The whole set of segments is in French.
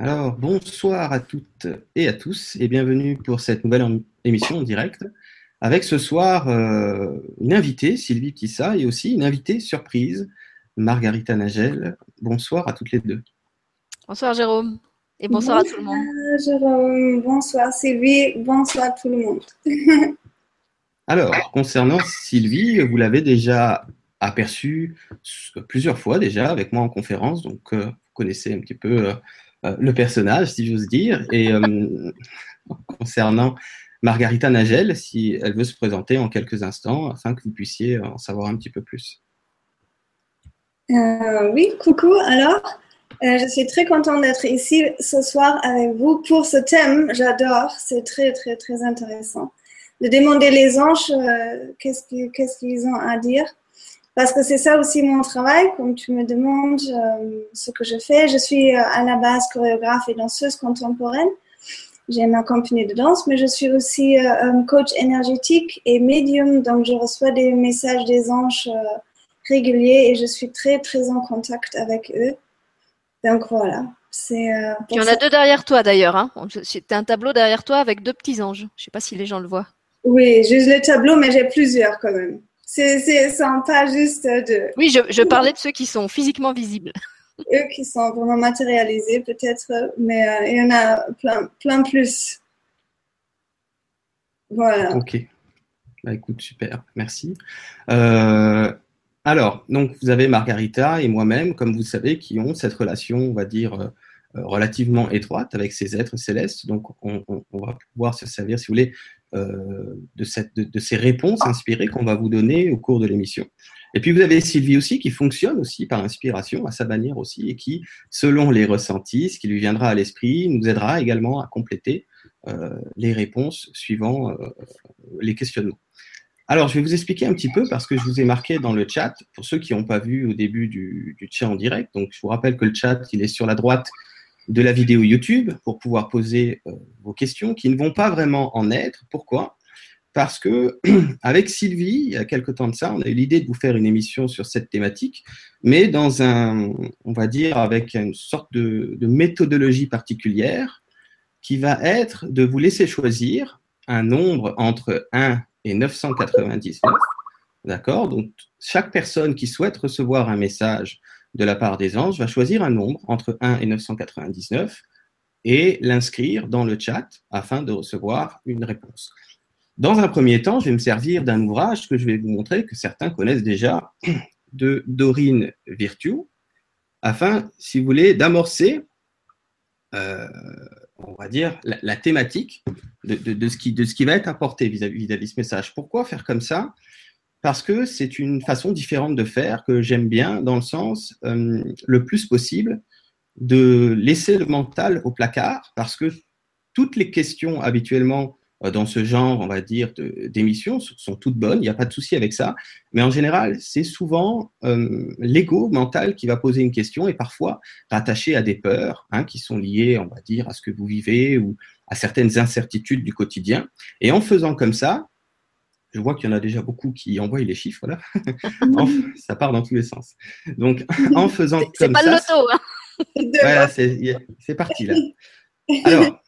Alors, bonsoir à toutes et à tous et bienvenue pour cette nouvelle émission en direct avec ce soir euh, une invitée, Sylvie Ptissa, et aussi une invitée surprise, Margarita Nagel. Bonsoir à toutes les deux. Bonsoir Jérôme et bonsoir, à tout le monde. Bonsoir Jérôme, bonsoir Sylvie, bonsoir à tout le monde. Alors, concernant Sylvie, vous l'avez déjà aperçue plusieurs fois déjà avec moi en conférence, donc euh, vous connaissez un petit peu euh, le personnage, si j'ose dire. Et concernant Margarita Nagel, si elle veut se présenter en quelques instants, afin que vous puissiez en savoir un petit peu plus. Euh, oui, coucou. Alors, euh, je suis très contente d'être ici ce soir avec vous pour ce thème. J'adore, c'est très, très, très intéressant. De demander les anges euh, qu'est-ce qu'ils ont à dire. Parce que c'est ça aussi mon travail, comme tu me demandes ce que je fais. Je suis à la base chorégraphe et danseuse contemporaine j'ai ma compagnie de danse, mais je suis aussi euh, coach énergétique et médium, donc je reçois des messages des anges euh, réguliers et je suis très très en contact avec eux. Donc voilà. C'est, euh, Il y en a deux derrière toi d'ailleurs. Hein. C'est un tableau derrière toi avec deux petits anges. Je ne sais pas si les gens le voient. Oui, juste le tableau, mais j'ai plusieurs quand même. C'est, pas juste de. Oui, je, je parlais de ceux qui sont physiquement visibles eux qui sont vraiment matérialisés peut-être, mais euh, il y en a plein, plein plus. Voilà. Ok. Bah, écoute, super, merci. Euh, alors, donc vous avez Margarita et moi-même, comme vous savez, qui ont cette relation, on va dire, euh, relativement étroite avec ces êtres célestes. Donc, on, va pouvoir se servir, si vous voulez, de, cette, de, ces réponses inspirées qu'on va vous donner au cours de l'émission. Et puis vous avez Sylvie aussi qui fonctionne aussi par inspiration à sa manière aussi et qui, selon les ressentis, ce qui lui viendra à l'esprit, nous aidera également à compléter euh, les réponses suivant euh, les questionnements. Alors, je vais vous expliquer un petit peu parce que je vous ai marqué dans le chat, pour ceux qui n'ont pas vu au début du, du, chat en direct. Donc, je vous rappelle que le chat, il est sur la droite de la vidéo YouTube pour pouvoir poser euh, vos questions qui ne vont pas vraiment en être. Pourquoi? Parce que avec Sylvie, il y a quelque temps de ça, on a eu l'idée de vous faire une émission sur cette thématique, mais dans un, on va dire, avec une sorte de, méthodologie particulière qui va être de vous laisser choisir un nombre entre 1 et 999. D'accord? Donc, chaque personne qui souhaite recevoir un message de la part des anges va choisir un nombre entre 1 et 999 et l'inscrire dans le chat afin de recevoir une réponse. Dans un premier temps, je vais me servir d'un ouvrage que je vais vous montrer, que certains connaissent déjà, de Dorine Virtue, afin, si vous voulez, d'amorcer, euh, on va dire, la, thématique de, ce qui, de ce qui va être apporté vis-à-vis de ce message. Pourquoi faire comme ça? Parce que c'est une façon différente de faire que j'aime bien, dans le sens, euh, le plus possible, de laisser le mental au placard, parce que toutes les questions habituellement euh, dans ce genre, on va dire, d'émissions sont toutes bonnes, il n'y a pas de souci avec ça. Mais en général, c'est souvent euh, l'ego mental qui va poser une question et parfois rattaché à des peurs hein, qui sont liées, on va dire, à ce que vous vivez ou à certaines incertitudes du quotidien. Et en faisant comme ça, je vois qu'il y en a déjà beaucoup qui envoient les chiffres, là. ça part dans tous les sens. Donc, en faisant comme ça. C'est pas le loto, hein. Voilà, c'est parti, là. Alors,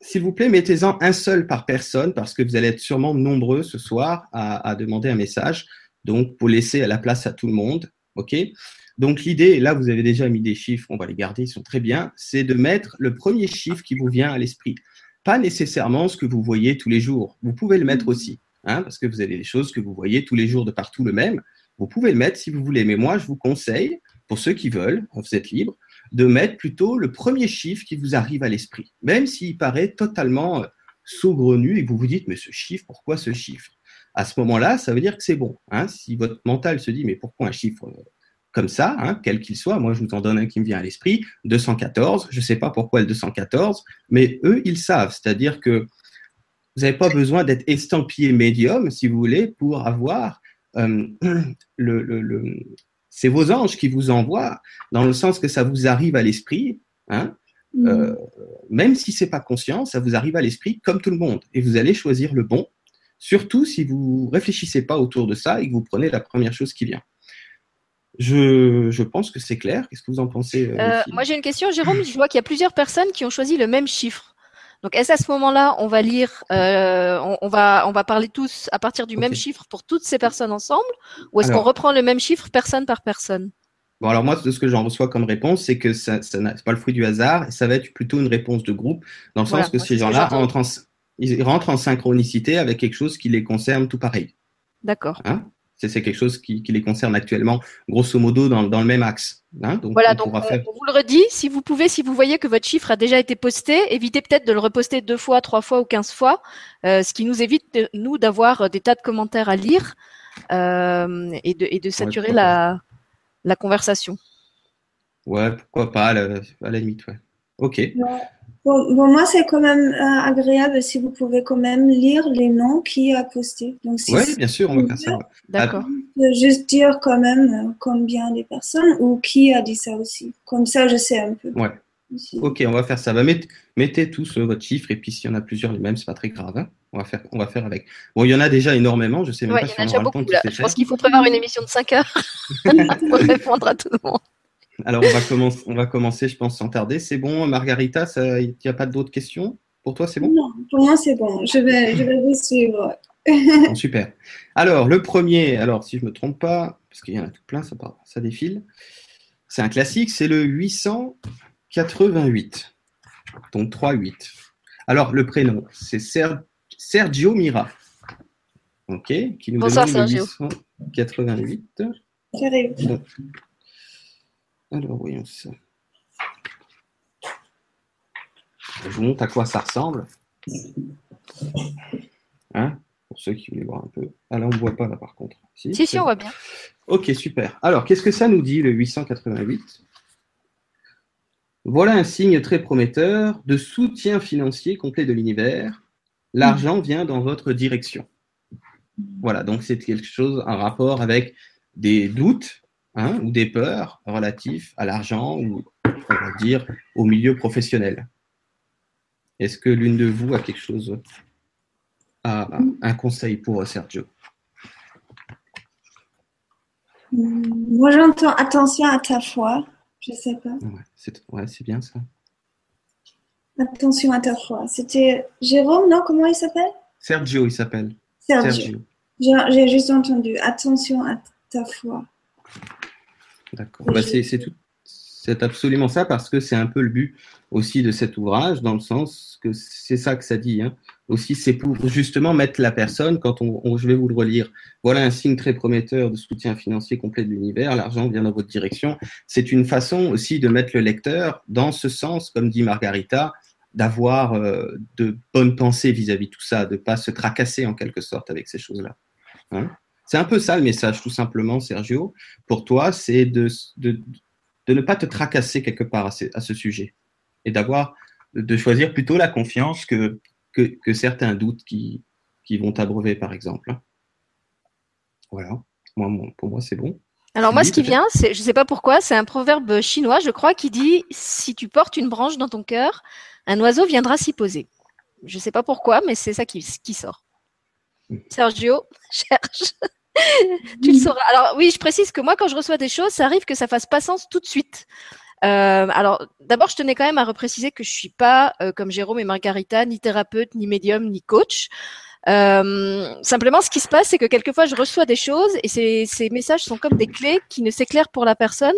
s'il vous plaît, mettez-en un seul par personne parce que vous allez être sûrement nombreux ce soir à, demander un message. Donc, pour laisser la place à tout le monde. OK? Donc, l'idée, là, vous avez déjà mis des chiffres, on va les garder, ils sont très bien, c'est de mettre le premier chiffre qui vous vient à l'esprit. Pas nécessairement ce que vous voyez tous les jours. Vous pouvez le mettre mmh. aussi, hein, parce que vous avez des choses que vous voyez tous les jours de partout le même. Vous pouvez le mettre si vous voulez, mais moi, je vous conseille, pour ceux qui veulent, vous êtes libre, de mettre plutôt le premier chiffre qui vous arrive à l'esprit, même s'il paraît totalement euh, saugrenu et que vous vous dites, mais ce chiffre, pourquoi ce chiffre? À ce moment-là, ça veut dire que c'est bon. Hein. si votre mental se dit, mais pourquoi un chiffre euh, comme ça, hein, quel qu'il soit, moi je vous en donne un qui me vient à l'esprit, 214, je ne sais pas pourquoi le 214, mais eux, ils savent, c'est-à-dire que vous n'avez pas besoin d'être estampillé médium, si vous voulez, pour avoir euh, le, c'est vos anges qui vous envoient, dans le sens que ça vous arrive à l'esprit, hein, mm. euh, même si c'est pas conscient, ça vous arrive à l'esprit comme tout le monde, et vous allez choisir le bon, surtout si vous réfléchissez pas autour de ça et que vous prenez la première chose qui vient. je, je pense que c'est clair. Qu'est-ce que vous en pensez euh, moi, j'ai une question, Jérôme. Je vois qu'il y a plusieurs personnes qui ont choisi le même chiffre. Donc, est-ce à ce moment-là, on va lire, euh, on, on va, on va parler tous à partir du même chiffre pour toutes ces personnes ensemble, ou est-ce qu'on reprend le même chiffre personne par personne? Bon, alors moi, ce que j'en reçois comme réponse, c'est que ça, ça c'est pas le fruit du hasard, ça va être plutôt une réponse de groupe, dans le Voilà, sens que ces gens-là j'entends. entrent en, ils rentrent en synchronicité avec quelque chose qui les concerne tout pareil. D'accord. C'est c'est quelque chose qui, qui les concerne actuellement, grosso modo, dans, dans le même axe. hein. donc, Voilà, on donc on, faire. on vous le redit, si vous pouvez, si vous voyez que votre chiffre a déjà été posté, évitez peut-être de le reposter deux fois, trois fois ou quinze fois, euh, ce qui nous évite, de- nous, d'avoir euh, des tas de commentaires à lire euh, et, de, et de saturer la, la conversation. Ouais, pourquoi pas, à la, à la limite, ouais. Ok. Bon, bon, moi, c'est quand même euh, agréable si vous pouvez quand même lire les noms qui a posté. Donc, si c'est bien sûr, on va faire ça. D'accord. juste dire quand même euh, combien de personnes ou qui a dit ça aussi. Comme ça, je sais un peu. Ouais. aussi. Ok, on va faire ça. Bah, mettez, mettez tous euh, votre chiffre, et puis s'il y en a plusieurs les mêmes, c'est pas très grave. hein. On va faire, on va faire avec. Bon, il y en a déjà énormément. Je sais même Ouais, pas il y si en a on déjà aura le temps beaucoup de Je pense qu'il faut prévoir une émission de 5 heures pour répondre à tout le monde. Alors, on va, commencer, on va commencer, je pense, sans tarder. C'est bon, Margarita, ça- il n'y a pas d'autres questions? Pour toi, c'est bon? Non, pour moi, c'est bon. Je vais, je vais vous suivre. Bon, Super. Alors, le premier, alors si je me trompe pas, parce qu'il y en a tout plein, ça, part- ça défile, c'est un classique, c'est le 888. Donc 3-8. Alors, le prénom, c'est Ser- Sergio Mira. OK Qui nous Bonsoir, Sergio. le 888. J'arrive. Bon. Alors, voyons ça. Je vous montre à quoi ça ressemble. Hein Pour ceux qui voulaient voir un peu. Ah là, on ne voit pas là par contre. Si, si, on voit bien. Ok, super. Alors, qu'est-ce que ça nous dit, le 888 Voilà un signe très prometteur de soutien financier complet de l'univers. L'argent vient dans votre direction. Voilà, donc c'est quelque chose, un rapport avec des doutes hein, ou des peurs relatifs à l'argent ou, on va dire, au milieu professionnel. Est-ce que l'une de vous a quelque chose, un conseil pour Sergio? Hmm, Moi, j'entends attention à ta foi. Je sais pas. Ouais, c'est ouais, bien ça. Attention à ta foi. C'était Jérôme, non? Comment il s'appelle? Sergio, il s'appelle. Sergio. Sergio. J'ai juste entendu. Attention à ta foi. D'accord. Bah, c'est tout- c'est absolument ça parce que c'est un peu le but aussi de cet ouvrage, dans le sens que c'est ça que ça dit. Hein. Aussi, c'est pour justement mettre la personne, quand on, on- je vais vous le relire, voilà un signe très prometteur de soutien financier complet de l'univers, l'argent vient dans votre direction. C'est une façon aussi de mettre le lecteur dans ce sens, comme dit Margarita, d'avoir euh, de bonnes pensées vis-à-vis de tout ça, de pas se tracasser en quelque sorte avec ces choses-là. Hein. C'est un peu ça le message, tout simplement, Sergio. Pour toi, c'est de, de, de ne pas te tracasser quelque part à ce, à ce sujet et d'avoir de choisir plutôt la confiance que, que, que certains doutes qui, qui vont t'abreuver, par exemple. Voilà. Moi, mon- pour moi, c'est bon. Alors moi, ce qui vient, c'est, je sais pas pourquoi, c'est un proverbe chinois, je crois, qui dit si tu portes une branche dans ton cœur, un oiseau viendra s'y poser. Je sais pas pourquoi, mais c'est ça qui, qui sort. Sergio, cherche. tu le sauras. Alors oui, je précise que moi, quand je reçois des choses, ça arrive que ça fasse pas sens tout de suite. Euh, alors, d'abord, je tenais quand même à repréciser que je suis pas, euh, comme Jérôme et Margarita, ni thérapeute, ni médium, ni coach. Euh, simplement, ce qui se passe, c'est que quelquefois, je reçois des choses et ces, ces messages sont comme des clés qui ne s'éclairent pour la personne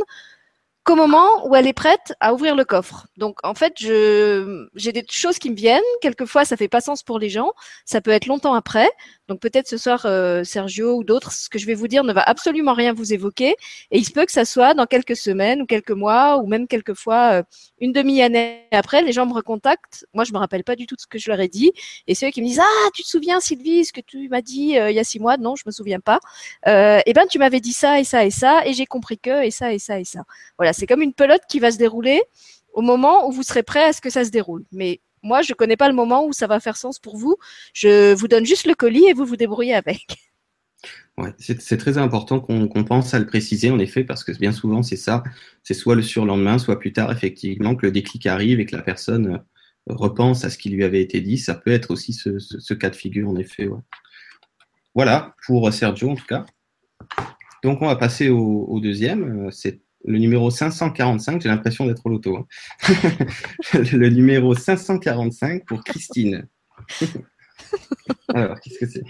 qu'au moment où elle est prête à ouvrir le coffre. Donc, en fait, j'ai des choses qui me viennent. Quelquefois, ça fait pas sens pour les gens. Ça peut être longtemps après. Donc, peut-être ce soir, euh, Sergio ou d'autres, ce que je vais vous dire ne va absolument rien vous évoquer. Et il se peut que ça soit dans quelques semaines ou quelques mois ou même quelquefois euh, une demi-année après, les gens me recontactent. Moi, je me rappelle pas du tout de ce que je leur ai dit. Et ceux qui me disent Ah, tu te souviens, Sylvie, ce que tu m'as dit euh, il y a six mois? Non, je me souviens pas. Euh, eh ben, tu m'avais dit ça et ça et ça, et j'ai compris que et ça et ça et ça. Voilà, c'est comme une pelote qui va se dérouler au moment où vous serez prêt à ce que ça se déroule. Mais moi, je connais pas le moment où ça va faire sens pour vous. Je vous donne juste le colis et vous vous débrouillez avec. Ouais, c'est très important qu'on pense à le préciser, en effet, parce que bien souvent, c'est ça. C'est soit le surlendemain, soit plus tard, effectivement, que le déclic arrive et que la personne euh, repense à ce qui lui avait été dit. Ça peut être aussi ce, cas de figure, en effet. Voilà, pour Sergio, en tout cas. Donc, on va passer au, deuxième. Euh, c'est le numéro 545. J'ai l'impression d'être au loto. Hein. le numéro 545 pour Christine. Alors, qu'est-ce que c'est?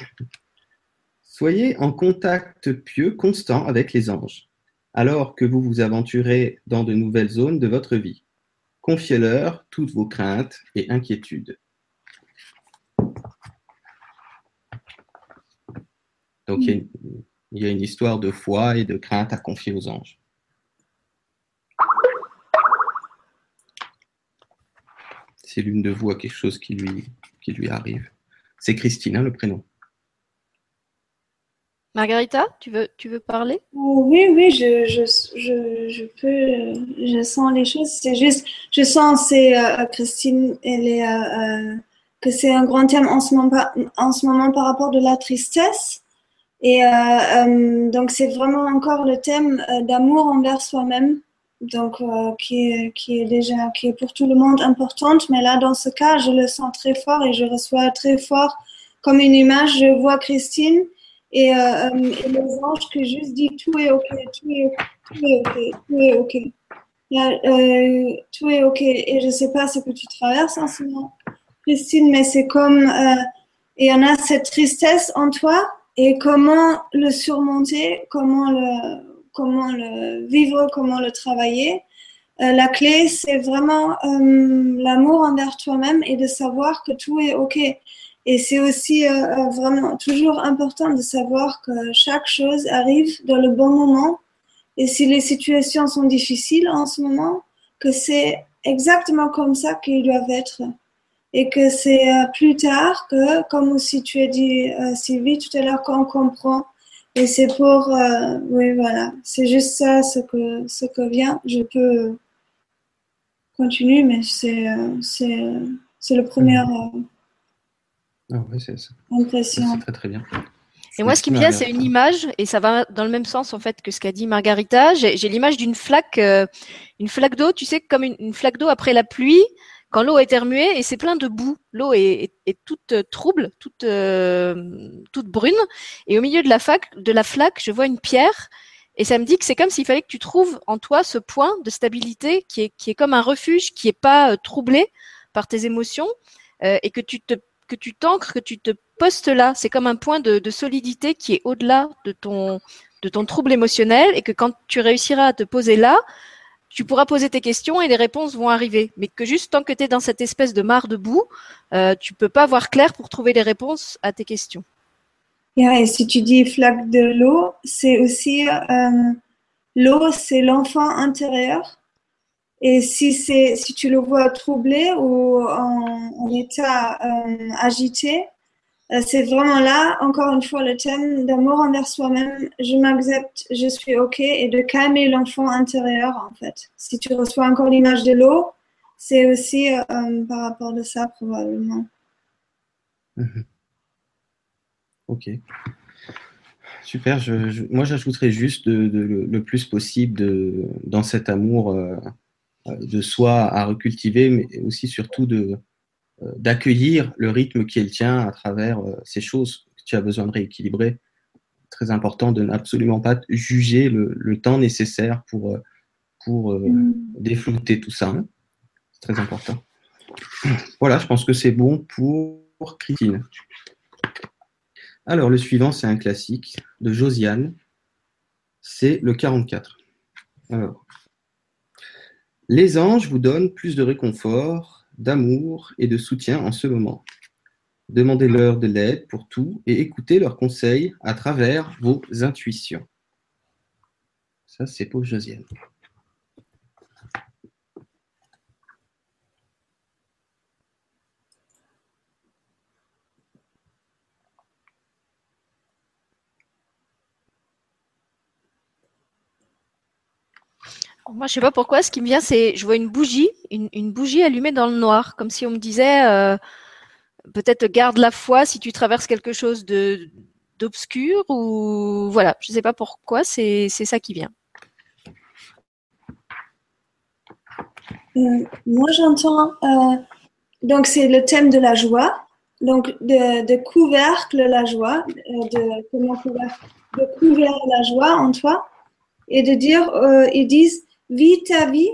Soyez en contact pieux constant avec les anges, alors que vous vous aventurez dans de nouvelles zones de votre vie. Confiez-leur toutes vos craintes et inquiétudes. Donc, il y, a une, histoire de foi et de crainte à confier aux anges. L'une de vous à quelque chose qui lui, qui lui arrive. C'est Christine, hein, le prénom. Margarita, tu veux, tu veux parler? Oui, oui, je, je, je, je, peux, je sens les choses. C'est juste, je sens, c'est euh, Christine, elle est, euh, euh, que c'est un grand thème en ce, moment, en ce moment par rapport de la tristesse. Et donc, c'est vraiment encore le thème d'amour envers soi-même, donc qui, est, qui est déjà, qui est pour tout le monde importante. Mais là, dans ce cas, je le sens très fort et je reçois très fort comme une image. Je vois Christine et, euh, euh, et, les anges que juste dit tout est ok, tout est, tout est ok, tout est ok. Euh, tout est ok. Et je sais pas ce que tu traverses en ce moment, Christine, mais c'est comme euh, il y en a cette tristesse en toi et comment le surmonter, comment le, comment le vivre, comment le travailler. Euh, la clé, c'est vraiment l'amour envers toi-même et de savoir que tout est ok. Et c'est aussi euh, euh, vraiment toujours important de savoir que chaque chose arrive dans le bon moment. Et si les situations sont difficiles en ce moment, que c'est exactement comme ça qu'ils doivent être. Et que c'est euh, plus tard que, comme aussi tu as dit, Sylvie, tout à l'heure, qu'on comprend. Et c'est pour, oui, voilà, c'est juste ça ce que, ce que vient. Je peux continuer, mais c'est, c'est, c'est le premier. Mmh. Ah c'est très très bien. Et moi, ce qui me vient, c'est une image, et ça va dans le même sens en fait que ce qu'a dit Margarita. J'ai l'image d'une flaque, euh, une flaque d'eau, tu sais, comme une, flaque d'eau après la pluie, quand l'eau est remuée et c'est plein de boue. L'eau est, toute euh, trouble, toute, euh, toute brune, et au milieu de la, de la flaque, je vois une pierre, et ça me dit que c'est comme s'il fallait que tu trouves en toi ce point de stabilité qui est, qui est comme un refuge, qui est pas troublé par tes émotions, et que tu te que tu t'ancres, que tu te postes là. C'est comme un point de, solidité qui est au-delà de ton, de ton trouble émotionnel et que quand tu réussiras à te poser là, tu pourras poser tes questions et les réponses vont arriver. Mais que juste tant que tu es dans cette espèce de mare de boue, euh, tu peux pas voir clair pour trouver les réponses à tes questions. et si tu dis flaque de l'eau, c'est aussi euh, l'eau, c'est l'enfant intérieur et si, si tu le vois troublé ou en, état euh, agité, c'est vraiment là, encore une fois, le thème d'amour envers soi-même. Je m'accepte, je suis OK, et de calmer l'enfant intérieur, en fait. Si tu reçois encore l'image de l'eau, c'est aussi euh, par rapport de ça, probablement. Mhm. Ok. Super. Moi, j'ajouterais juste le plus possible de, dans cet amour euh, de soi à recultiver, mais aussi surtout de, euh, d'accueillir le rythme qui est le tien à travers euh, ces choses que tu as besoin de rééquilibrer. Très important de n'absolument pas juger le, temps nécessaire pour, pour mm. déflouter tout ça. Hein. C'est très important. Voilà, je pense que c'est bon pour Christine. Alors, le suivant, c'est un classique de Josiane. C'est le 44. Alors, les anges vous donnent plus de réconfort, d'amour et de soutien en ce moment. Demandez-leur de l'aide pour tout et écoutez leurs conseils à travers vos intuitions. Ça, c'est pour Josiane. Moi, je sais pas pourquoi. Ce qui me vient, c'est je vois une bougie, une, bougie allumée dans le noir, comme si on me disait euh, peut-être garde la foi si tu traverses quelque chose de d'obscur ou voilà. Je sais pas pourquoi. C'est ça qui vient. Euh, moi, j'entends. Euh, donc, c'est le thème de la joie. Donc, de, couvercle la joie, de couvercle de couvrir la joie en toi et de dire, ils disent, vis ta vie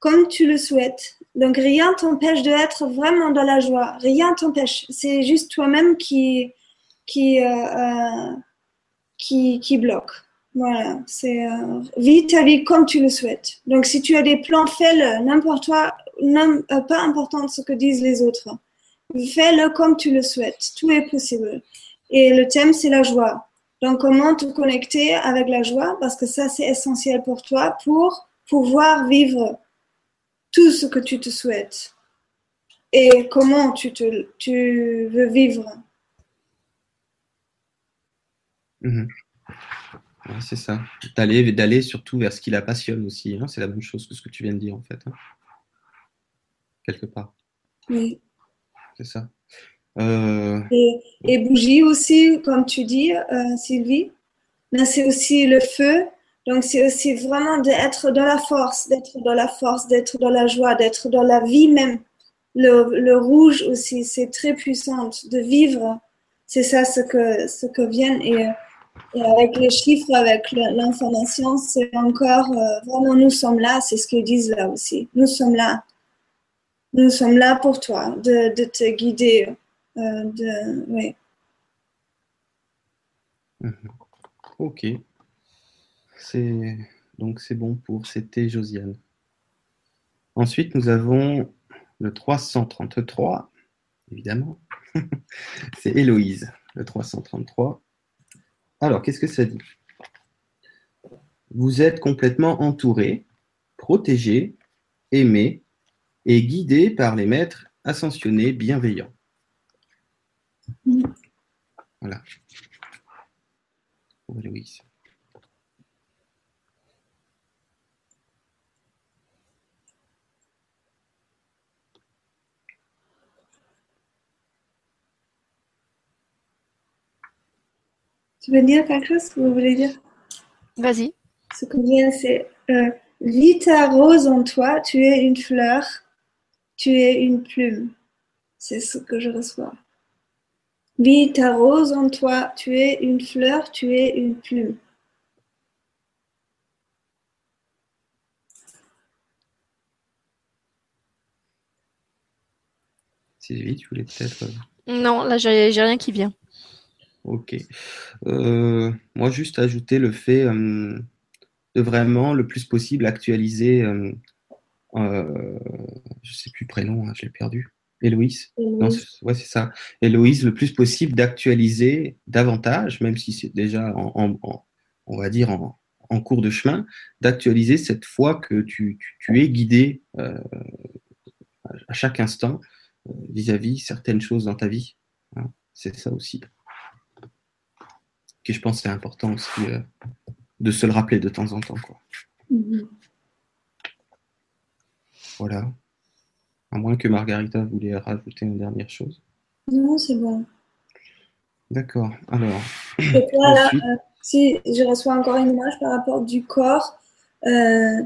comme tu le souhaites. Donc rien t'empêche d'être vraiment dans la joie. Rien t'empêche. C'est juste toi-même qui, qui, euh, euh, qui, qui bloque. Voilà, c'est euh, ta vie comme tu le souhaites. Donc, si tu as des plans, fais-le, n'importe quoi, euh, pas important ce que disent les autres. Fais-le comme tu le souhaites. Tout est possible. Et le thème, c'est la joie. Donc, comment te connecter avec la joie? Parce que ça, c'est essentiel pour toi pour pouvoir vivre tout ce que tu te souhaites. Et comment tu, te, tu veux vivre. Mhm. c'est ça. D'aller, d'aller surtout vers ce qui la passionne aussi. Hein. C'est la même chose que ce que tu viens de dire, en fait. Hein. Quelque part. Oui. C'est ça. Euh, Et, bougie aussi, comme tu dis, euh, Sylvie. Mais c'est aussi le feu. Donc, c'est aussi vraiment d'être dans la force, d'être dans la force, d'être dans la joie, d'être dans la vie même. Le, rouge aussi, c'est très puissant de vivre. C'est ça ce que, ce que vient. Et, avec les chiffres, avec l'information, c'est encore euh, vraiment nous sommes là. C'est ce qu'ils disent là aussi. Nous sommes là. Nous sommes là pour toi, de, de te guider. Euh, de, oui. Mhm. Ok. C'est donc c'est bon pour c'était Josiane. Ensuite, nous avons le 333, évidemment. c'est Héloïse, le 333. Alors, qu'est-ce que ça dit? Vous êtes complètement entouré, protégé, aimé et guidé par les maîtres ascensionnés bienveillants. Voilà. Pour Héloïse. Tu veux dire quelque chose Vous voulez dire? Vas-y. Ce que vient, c'est euh, vis ta rose en toi, tu es une fleur, tu es une plume. C'est ce que je reçois. Vis ta rose en toi, tu es une fleur, tu es une plume. Sylvie, tu voulais peut-être. euh, Non, là, j'ai rien qui vient. Ok. Euh, moi, juste ajouter le fait euh, de vraiment le plus possible actualiser. Euh, je sais plus le prénom, hein, je l'ai perdu. Héloïse. Non, Héloïse. c'est- ouais, c'est ça. Héloïse, le plus possible d'actualiser davantage, même si c'est déjà, en, en- en- on va dire, en, en cours de chemin, d'actualiser cette foi que tu, tu, tu es guidé à chaque instant vis-à-vis certaines choses dans ta vie. hein. C'est ça aussi. Que je pense que c'est important aussi euh, de se le rappeler de temps en temps. Quoi. Mhm. Voilà. À moins que Margarita voulait rajouter une dernière chose. Non, c'est bon. D'accord. Alors, Et toi, là, ensuite, euh, si je reçois encore une image par rapport du corps, euh,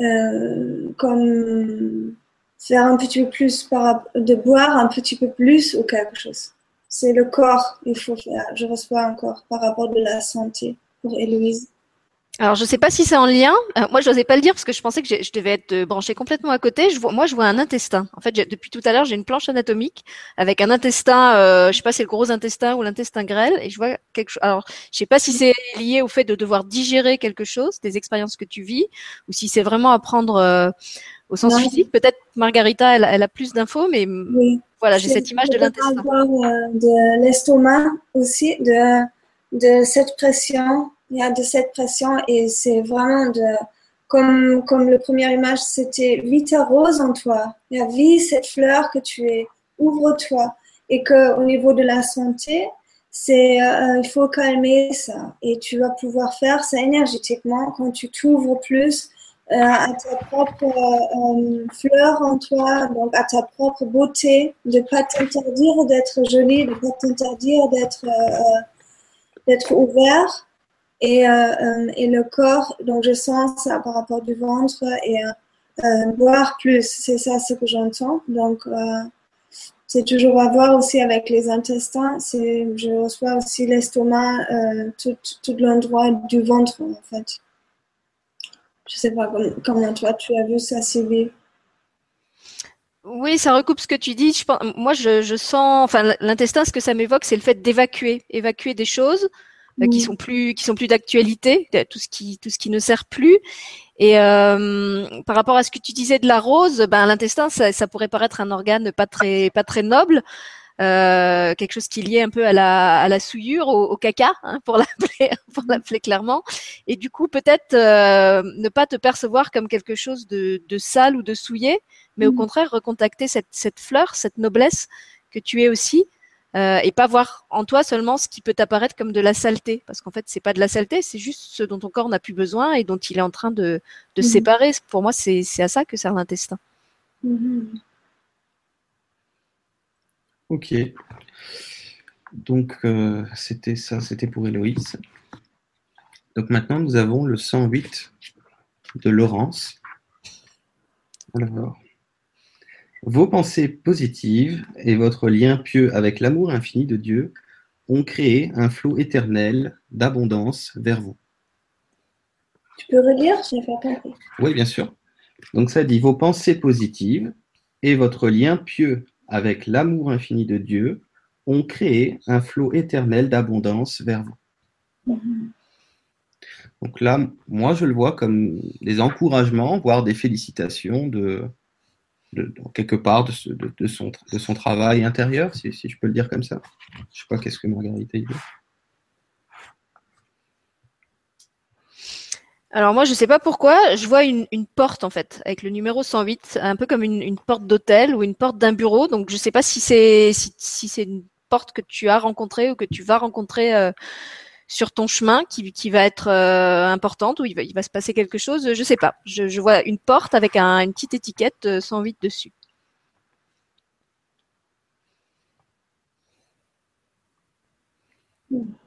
euh, comme faire un petit peu plus, par, de boire un petit peu plus ou quelque chose? C'est le corps, il faut faire. Je reçois encore par rapport de la santé pour Héloïse. Alors, je ne sais pas si c'est en lien. Euh, moi, je n'osais pas le dire parce que je pensais que je devais être euh, branchée complètement à côté. Je vois, moi, je vois un intestin. En fait, depuis tout à l'heure, j'ai une planche anatomique avec un intestin, euh, je ne sais pas si c'est le gros intestin ou l'intestin grêle. Et je vois quelque chose. Alors, je ne sais pas si c'est lié au fait de devoir digérer quelque chose, des expériences que tu vis, ou si c'est vraiment à prendre euh, au sens Non. physique. Peut-être Margarita, elle, elle a plus d'infos, mais Oui. voilà, j'ai cette image de l'intestin. euh, de l'estomac aussi, de, de cette pression. Il y a de cette pression et c'est vraiment de, comme, comme la première image, c'était vis ta rose en toi. Il y a vis cette fleur que tu es, ouvre-toi. Et que au niveau de la santé, c'est, euh, il faut calmer ça. Et tu vas pouvoir faire ça énergétiquement quand tu t'ouvres plus à ta propre euh, fleur en toi, donc à ta propre beauté, de ne pas t'interdire d'être jolie, de ne pas t'interdire d'être euh, ouvert. Et, euh, euh, le corps, donc je sens ça par rapport du ventre et euh, euh, boire plus, c'est ça ce que j'entends. Donc, euh, c'est toujours à voir aussi avec les intestins. Je reçois aussi l'estomac, euh, tout, tout l'endroit du ventre, en fait. Je sais pas comment, toi tu as vu ça, Sylvie. Oui, ça recoupe ce que tu dis. Je pense, moi, je, je sens, enfin, l'intestin, ce que ça m'évoque, c'est le fait d'évacuer, évacuer des choses euh, qui sont plus, qui sont plus d'actualité, tout ce qui, tout ce qui ne sert plus. Et euh, par rapport à ce que tu disais de la rose, ben l'intestin, ça, ça, pourrait paraître un organe pas très, pas très noble. Euh, quelque chose qui est lié un peu à la, à la souillure, au, caca, hein, pour l'appeler, pour l'appeler clairement. Et du coup, peut-être euh, ne pas te percevoir comme quelque chose de, de sale ou de souillé, mais au mmh. contraire recontacter cette, cette fleur, cette noblesse que tu es aussi, euh, et pas voir en toi seulement ce qui peut t'apparaître comme de la saleté, parce qu'en fait c'est pas de la saleté, c'est juste ce dont ton corps n'a plus besoin et dont il est en train de, de mmh. séparer. Pour moi, c'est à ça que sert l'intestin. Mmh. Ok. Donc, euh, c'était ça, c'était pour Héloïse. Donc maintenant, nous avons le 108 de Laurence. Alors, vos pensées positives et votre lien pieux avec l'amour infini de Dieu ont créé un flot éternel d'abondance vers vous. Tu peux relire Je n'ai pas compris. Oui, bien sûr. Donc ça dit vos pensées positives et votre lien pieux avec l'amour infini de Dieu, ont créé un flot éternel d'abondance vers vous. Donc là, moi, je le vois comme des encouragements, voire des félicitations de, quelque part de, son, travail intérieur, si, je peux le dire comme ça. Je ne sais pas qu'est-ce que Margarita dit? Alors moi, je sais pas pourquoi, je vois une, porte en fait, avec le numéro 108, un peu comme une, porte d'hôtel ou une porte d'un bureau. Donc je sais pas si c'est si, c'est une porte que tu as rencontrée ou que tu vas rencontrer euh, sur ton chemin qui, qui va être euh, importante ou il va, il va se passer quelque chose. Je sais pas. Je, vois une porte avec une petite étiquette 108 euh, dessus. Hmm.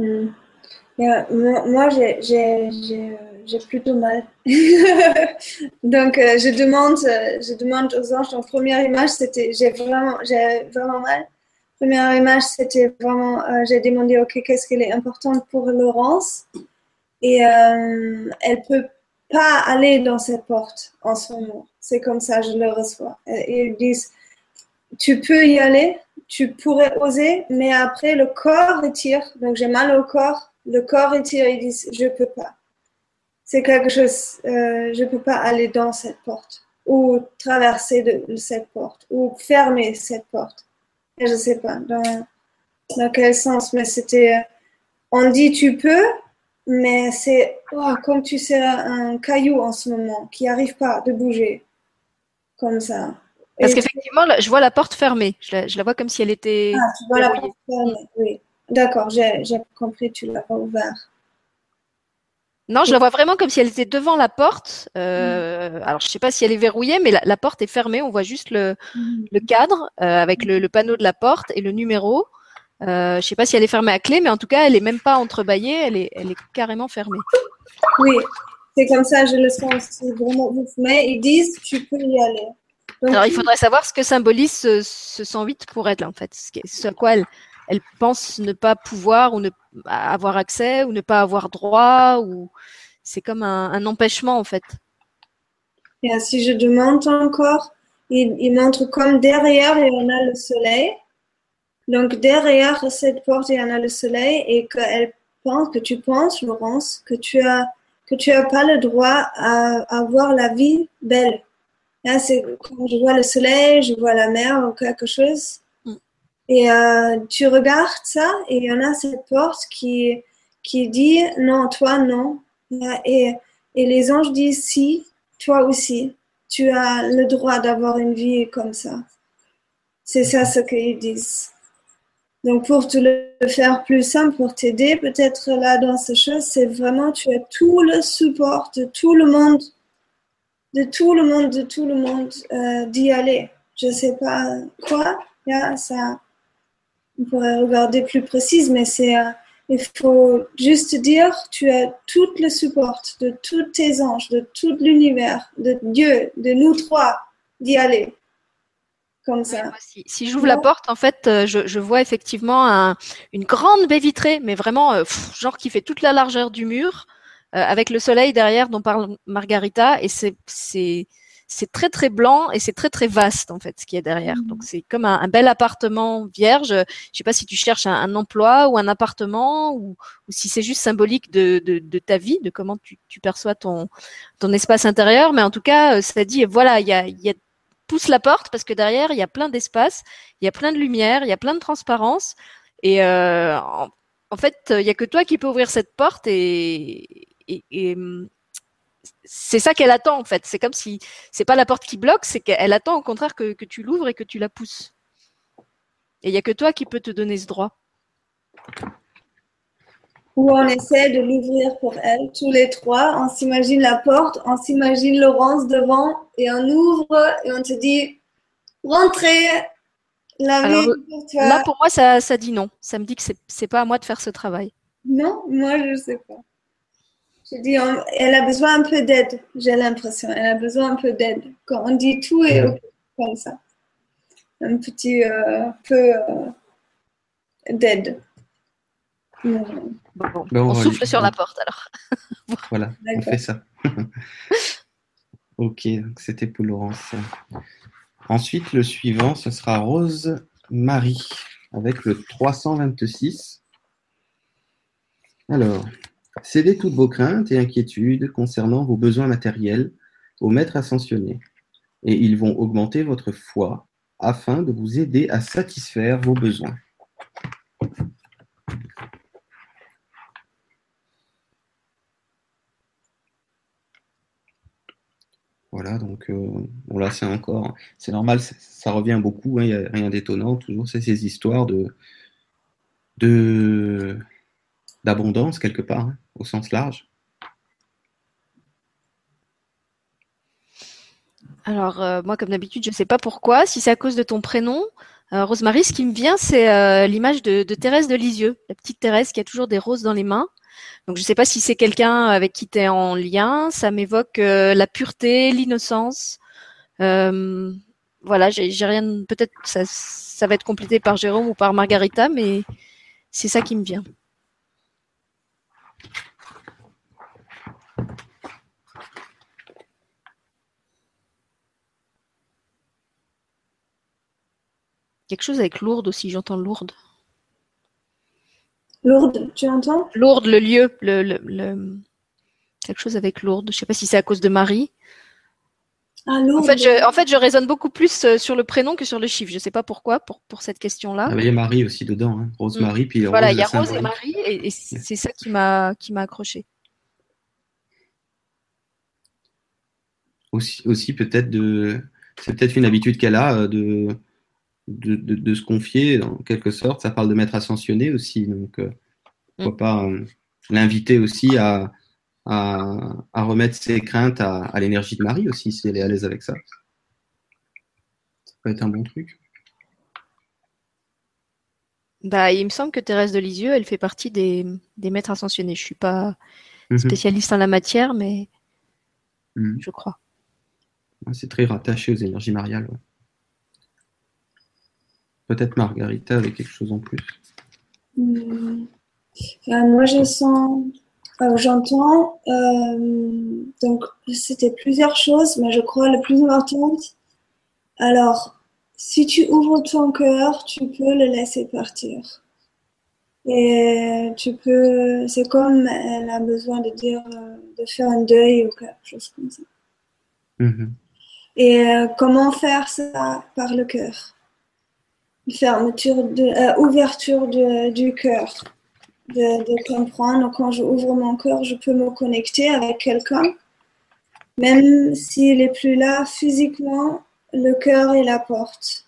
Mm. moi, j'ai plutôt mal. donc, euh, je, demande, euh, je demande aux anges. En première image, c'était j'ai vraiment, vraiment mal. Première image, c'était vraiment, euh, j'ai demandé, OK, qu'est-ce qu'elle est importante pour Laurence? Et elle peut pas aller dans cette porte en ce moment. C'est comme ça, je le reçois. Et ils disent, tu peux y aller, tu pourrais oser, mais après le corps retire. Donc j'ai mal au corps, le corps retire et dit je peux pas. C'est quelque chose, euh, je peux pas aller dans cette porte ou traverser cette porte ou fermer cette porte. Et je sais pas dans, quel sens, mais c'était, on dit tu peux, mais c'est oh, comme tu sais un caillou en ce moment qui n'arrive pas de bouger comme ça. Parce qu'effectivement, je vois la porte fermée. Je la, vois comme si elle était. Ah, tu vois la porte fermée, oui. D'accord, j'ai compris, tu l'as pas ouvert. Non, je la vois vraiment comme si elle était devant la porte. Euh, alors, je ne sais pas si elle est verrouillée, mais la, porte est fermée. On voit juste le, mm. cadre euh, avec le, panneau de la porte et le numéro. Euh, je ne sais pas si elle est fermée à clé, mais en tout cas, elle n'est même pas entrebâillée. Elle est, elle est carrément fermée. Oui, c'est comme ça, je le sens. Vraiment, mais ils disent, tu peux y aller. Alors, il faudrait savoir ce que symbolise ce, 108 pour elle, en fait. Ce, à quoi elle, pense ne pas pouvoir ou ne avoir accès ou ne pas avoir droit. ou C'est comme un, empêchement, en fait. Et si je demande encore, il, montre comme derrière, il y en a le soleil. Donc, derrière cette porte, il y en a le soleil et qu'elle pense, que tu penses, Laurence, que tu as que tu n'as pas le droit à avoir la vie belle. Là, c'est quand je vois le soleil, je vois la mer ou quelque chose. Mm. Et euh, tu regardes ça et il y en a cette porte qui, qui dit non, toi non. Et, et les anges disent si, toi aussi. Tu as le droit d'avoir une vie comme ça. C'est ça ce qu'ils disent. Donc pour te le faire plus simple, pour t'aider peut-être là dans ces choses, c'est vraiment tu as tout le support de tout le monde de tout le monde, de tout le monde euh, d'y aller. Je sais pas quoi, ça, on pourrait regarder plus précis, mais c'est, euh, Il faut juste dire, tu as tout le support de tous tes anges, de tout l'univers, de Dieu, de nous trois, d'y aller. Comme ça. si, j'ouvre la porte, en fait, euh, je, vois effectivement une grande baie vitrée, mais vraiment, euh, genre qui fait toute la largeur du mur, avec le soleil derrière dont parle Margarita, et c'est c'est très très blanc et c'est très très vaste en fait ce qui est derrière. Mhm. Donc c'est comme un, bel appartement vierge. Je sais pas si tu cherches un, emploi ou un appartement ou, si c'est juste symbolique de, de, ta vie, de comment tu, tu, perçois ton ton espace intérieur. Mais en tout cas, euh, ça dit voilà, il y a, y a pousse la porte parce que derrière il y a plein d'espace, il y a plein de lumière, il y a plein de transparence et euh, en, fait il y a que toi qui peux ouvrir cette porte et, et, et c'est ça qu'elle attend en fait. C'est comme si c'est pas la porte qui bloque, c'est qu'elle attend au contraire que, tu l'ouvres et que tu la pousses. Et il n'y a que toi qui peux te donner ce droit. Ou on essaie de l'ouvrir pour elle, tous les trois. On s'imagine la porte, on s'imagine Laurence devant et on ouvre et on te dit rentrez, la pour toi. Là pour moi ça, ça dit non. Ça me dit que c'est pas à moi de faire ce travail. Non, moi je sais pas. Je dis, elle a besoin un peu d'aide, j'ai l'impression. Elle a besoin un peu d'aide. Quand on dit tout est comme ça. Un petit euh, peu euh, d'aide. on, souffle sur la porte alors. voilà, on fait ça. ok, c'était pour Laurence. Ensuite, le suivant, ce sera Rose Marie avec le 326. Alors, Cédez toutes vos craintes et inquiétudes concernant vos besoins matériels aux maîtres ascensionnés, et ils vont augmenter votre foi afin de vous aider à satisfaire vos besoins. Voilà, donc euh, là c'est encore, c'est normal, ça, revient beaucoup, hein, il n'y a rien d'étonnant, toujours c'est ces histoires de, de d'abondance quelque part, hein, au sens large Alors, euh, moi, comme d'habitude, je ne sais pas pourquoi. Si c'est à cause de ton prénom, euh, Rosemary, ce qui me vient, c'est euh, l'image de, Thérèse de Lisieux, la petite Thérèse qui a toujours des roses dans les mains. Donc, je ne sais pas si c'est quelqu'un avec qui tu es en lien. Ça m'évoque la pureté, l'innocence. voilà, j'ai rien. Peut-être ça va être complété par Jérôme ou par Margarita, mais c'est ça qui me vient. Quelque chose avec Lourdes aussi, j'entends Lourdes. Lourdes, tu entends Lourdes, le lieu, le, quelque chose avec Lourdes. Je ne sais pas si c'est à cause de Marie. Ah, Lourdes. En fait, je, en fait, je raisonne beaucoup plus euh, sur le prénom que sur le chiffre. Je ne sais pas pourquoi, pour, pour cette question-là. Ah, il y a Marie aussi dedans, hein. Rose Marie, puis Voilà, il y a Rose et Marie, et, c'est ça qui m'a qui m'a accroché. Aussi, aussi peut-être de, c'est peut-être une habitude qu'elle a euh, de de, se confier, en quelque sorte. Ça parle de maître ascensionné aussi, donc euh, pourquoi mm. pas euh, l'inviter aussi à, à, remettre ses craintes à, l'énergie de Marie aussi, si elle est à l'aise avec ça. Ça peut être un bon truc. Bah, il me semble que Thérèse de Lisieux, elle fait partie des, maîtres ascensionnés. Je suis pas mhm. spécialiste en la matière, mais mhm. je crois. C'est très rattaché aux énergies mariales. Peut-être Margarita avec quelque chose en plus. Hmm. Euh, moi, je sens, euh, j'entends, euh, donc c'était plusieurs choses, mais je crois la plus importante. Alors, si tu ouvres ton cœur, tu peux le laisser partir. Et tu peux, c'est comme elle a besoin de dire, de faire un deuil ou quelque chose comme ça. Mm-hmm. Et comment faire ça par le cœur? Fermeture, de, euh, ouverture du cœur, de, comprendre quand je ouvre mon cœur, je peux me connecter avec quelqu'un, même s'il n'est plus là physiquement, le cœur est la porte.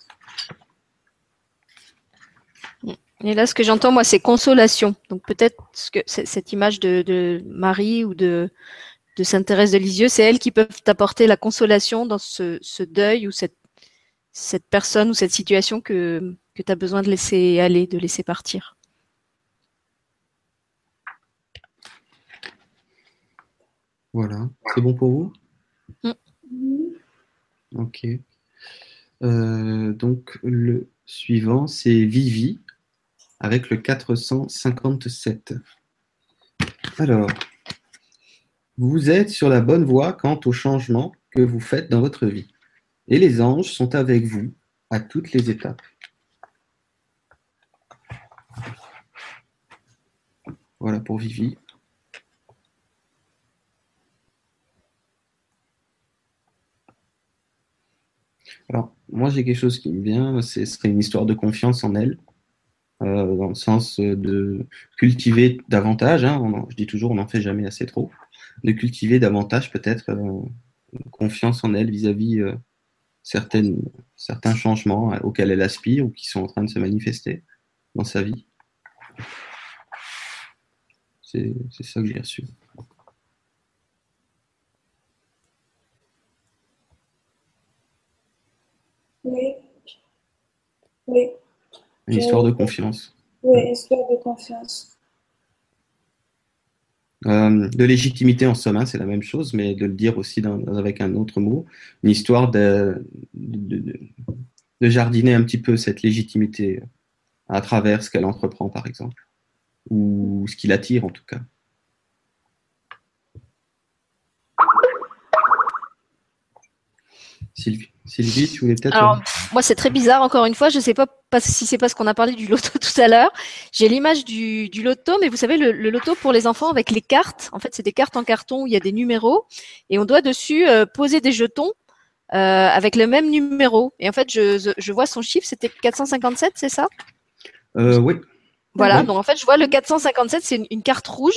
Et là, ce que j'entends, moi, c'est consolation. Donc peut-être que cette image de, Marie ou de, de Sainte Thérèse de Lisieux, c'est elles qui peuvent t'apporter la consolation dans ce deuil ou cette cette personne ou cette situation que, que tu as besoin de laisser aller, de laisser partir? Voilà, c'est bon pour vous? Mm. Ok. Euh, donc le suivant, c'est Vivi avec le 457. Alors, vous êtes sur la bonne voie quant au changement que vous faites dans votre vie. Et les anges sont avec vous à toutes les étapes. Voilà pour Vivi. Alors, moi, j'ai quelque chose qui me vient, ce serait une histoire de confiance en elle, euh, dans le sens de cultiver davantage, hein, je dis toujours, on n'en fait jamais assez trop, de cultiver davantage peut-être euh, confiance en elle vis-à-vis euh, certaines, certains changements euh, auxquels elle aspire ou qui sont en train de se manifester dans sa vie. C'est c'est ça que j'ai reçu. Oui. Oui. Une histoire de confiance. Oui, histoire de confiance. Euh, de légitimité en somme, hein, c'est la même chose, mais de le dire aussi avec un autre mot, une histoire de, de, jardiner un petit peu cette légitimité à travers ce qu'elle entreprend, par exemple, ou ce qui l'attire en tout cas. Sylvie, Sylvie tu voulais peut-être. Alors, moi, c'est très bizarre, encore une fois. Je ne sais pas, pas si c'est parce qu'on a parlé du loto tout à l'heure. J'ai l'image du, du loto, mais vous savez, le, le loto pour les enfants avec les cartes. En fait, c'est des cartes en carton où il y a des numéros et on doit dessus euh, poser des jetons euh, avec le même numéro. Et en fait, je, je vois son chiffre, c'était 457, c'est ça? Euh, oui, Voilà, Ouais. donc en fait, je vois le 457, c'est une, une carte rouge.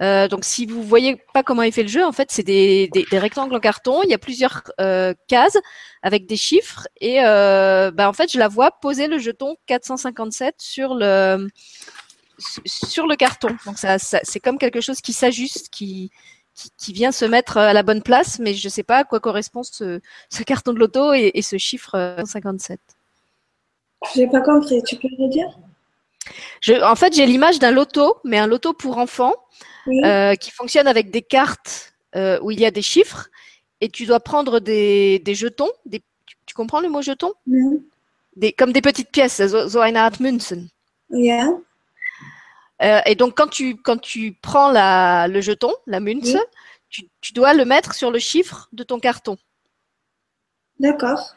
Euh, donc, si vous voyez pas comment il fait le jeu, en fait, c'est des, des, des rectangles en carton. Il y a plusieurs euh, cases avec des chiffres. Et euh, bah, en fait, je la vois poser le jeton 457 sur le sur le carton. Donc, ça, ça c'est comme quelque chose qui s'ajuste, qui, qui qui vient se mettre à la bonne place, mais je sais pas à quoi correspond ce, ce carton de loto et, et ce chiffre euh, 57. J'ai pas compris. Tu peux le dire Je, en fait, j'ai l'image d'un loto, mais un loto pour enfants. Oui. euh, qui fonctionne avec des cartes euh, où il y a des chiffres et tu dois prendre des, des jetons. Des, tu, tu comprends le mot jeton? Des, Comme des petites pièces, so, so eine Art Münzen. Yeah. Euh, et donc, quand tu, quand tu prends la, le jeton, la Münze, Oui. tu, tu dois le mettre sur le chiffre de ton carton. D'accord.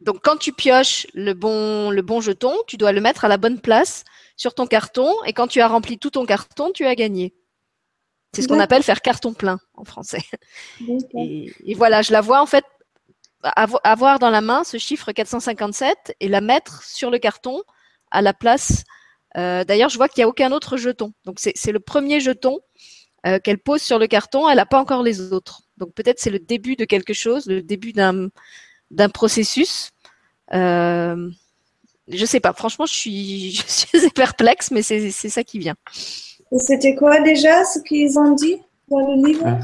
Donc, quand tu pioches le bon, le bon jeton, tu dois le mettre à la bonne place sur ton carton. Et quand tu as rempli tout ton carton, tu as gagné. C'est ce qu'on appelle faire carton plein en français. Et, et voilà, je la vois en fait avo- avoir dans la main ce chiffre 457 et la mettre sur le carton à la place. euh, D'ailleurs, je vois qu'il n'y a aucun autre jeton. Donc, c'est le premier jeton euh, qu'elle pose sur le carton. Elle n'a pas encore les autres. Donc, peut-être c'est le début de quelque chose, le début d'un processus. Euh, je sais pas. Franchement, je suis, je suis assez perplexe, mais c'est c'est ça qui vient. Et c'était quoi déjà ce qu'ils ont dit dans le livre Ah.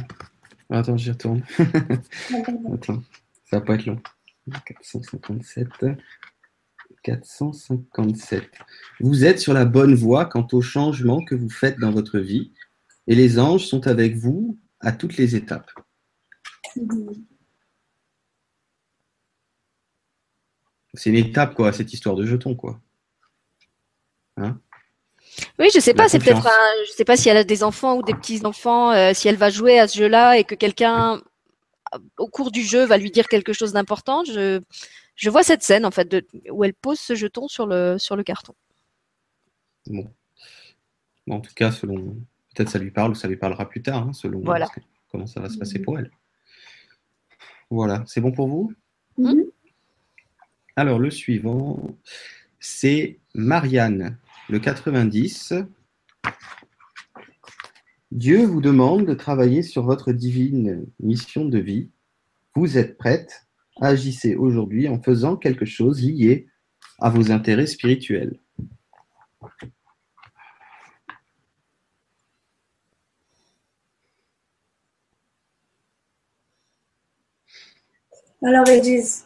Attends, j'y retourne. Attends, ça va pas être long. 457. 457. Vous êtes sur la bonne voie quant au changement que vous faites dans votre vie et les anges sont avec vous à toutes les étapes. Mhm. C'est une étape, quoi, cette histoire de jetons, quoi. Oui, je sais La pas, c'est peut-être un, je sais pas si elle a des enfants ou des petits-enfants, euh, si elle va jouer à ce jeu-là et que quelqu'un, au cours du jeu, va lui dire quelque chose d'important. Je, je vois cette scène, en fait, de, où elle pose ce jeton sur le, sur le carton. Bon. Bon, en tout cas, selon. Peut-être ça lui parle ou ça lui parlera plus tard, hein, selon Voilà. ce que- comment ça va se passer pour elle. Voilà, c'est bon pour vous? Mhm. Alors, le suivant, c'est Marianne, le 90. Dieu vous demande de travailler sur votre divine mission de vie. Vous êtes prête Agissez aujourd'hui en faisant quelque chose lié à vos intérêts spirituels. Alors ils disent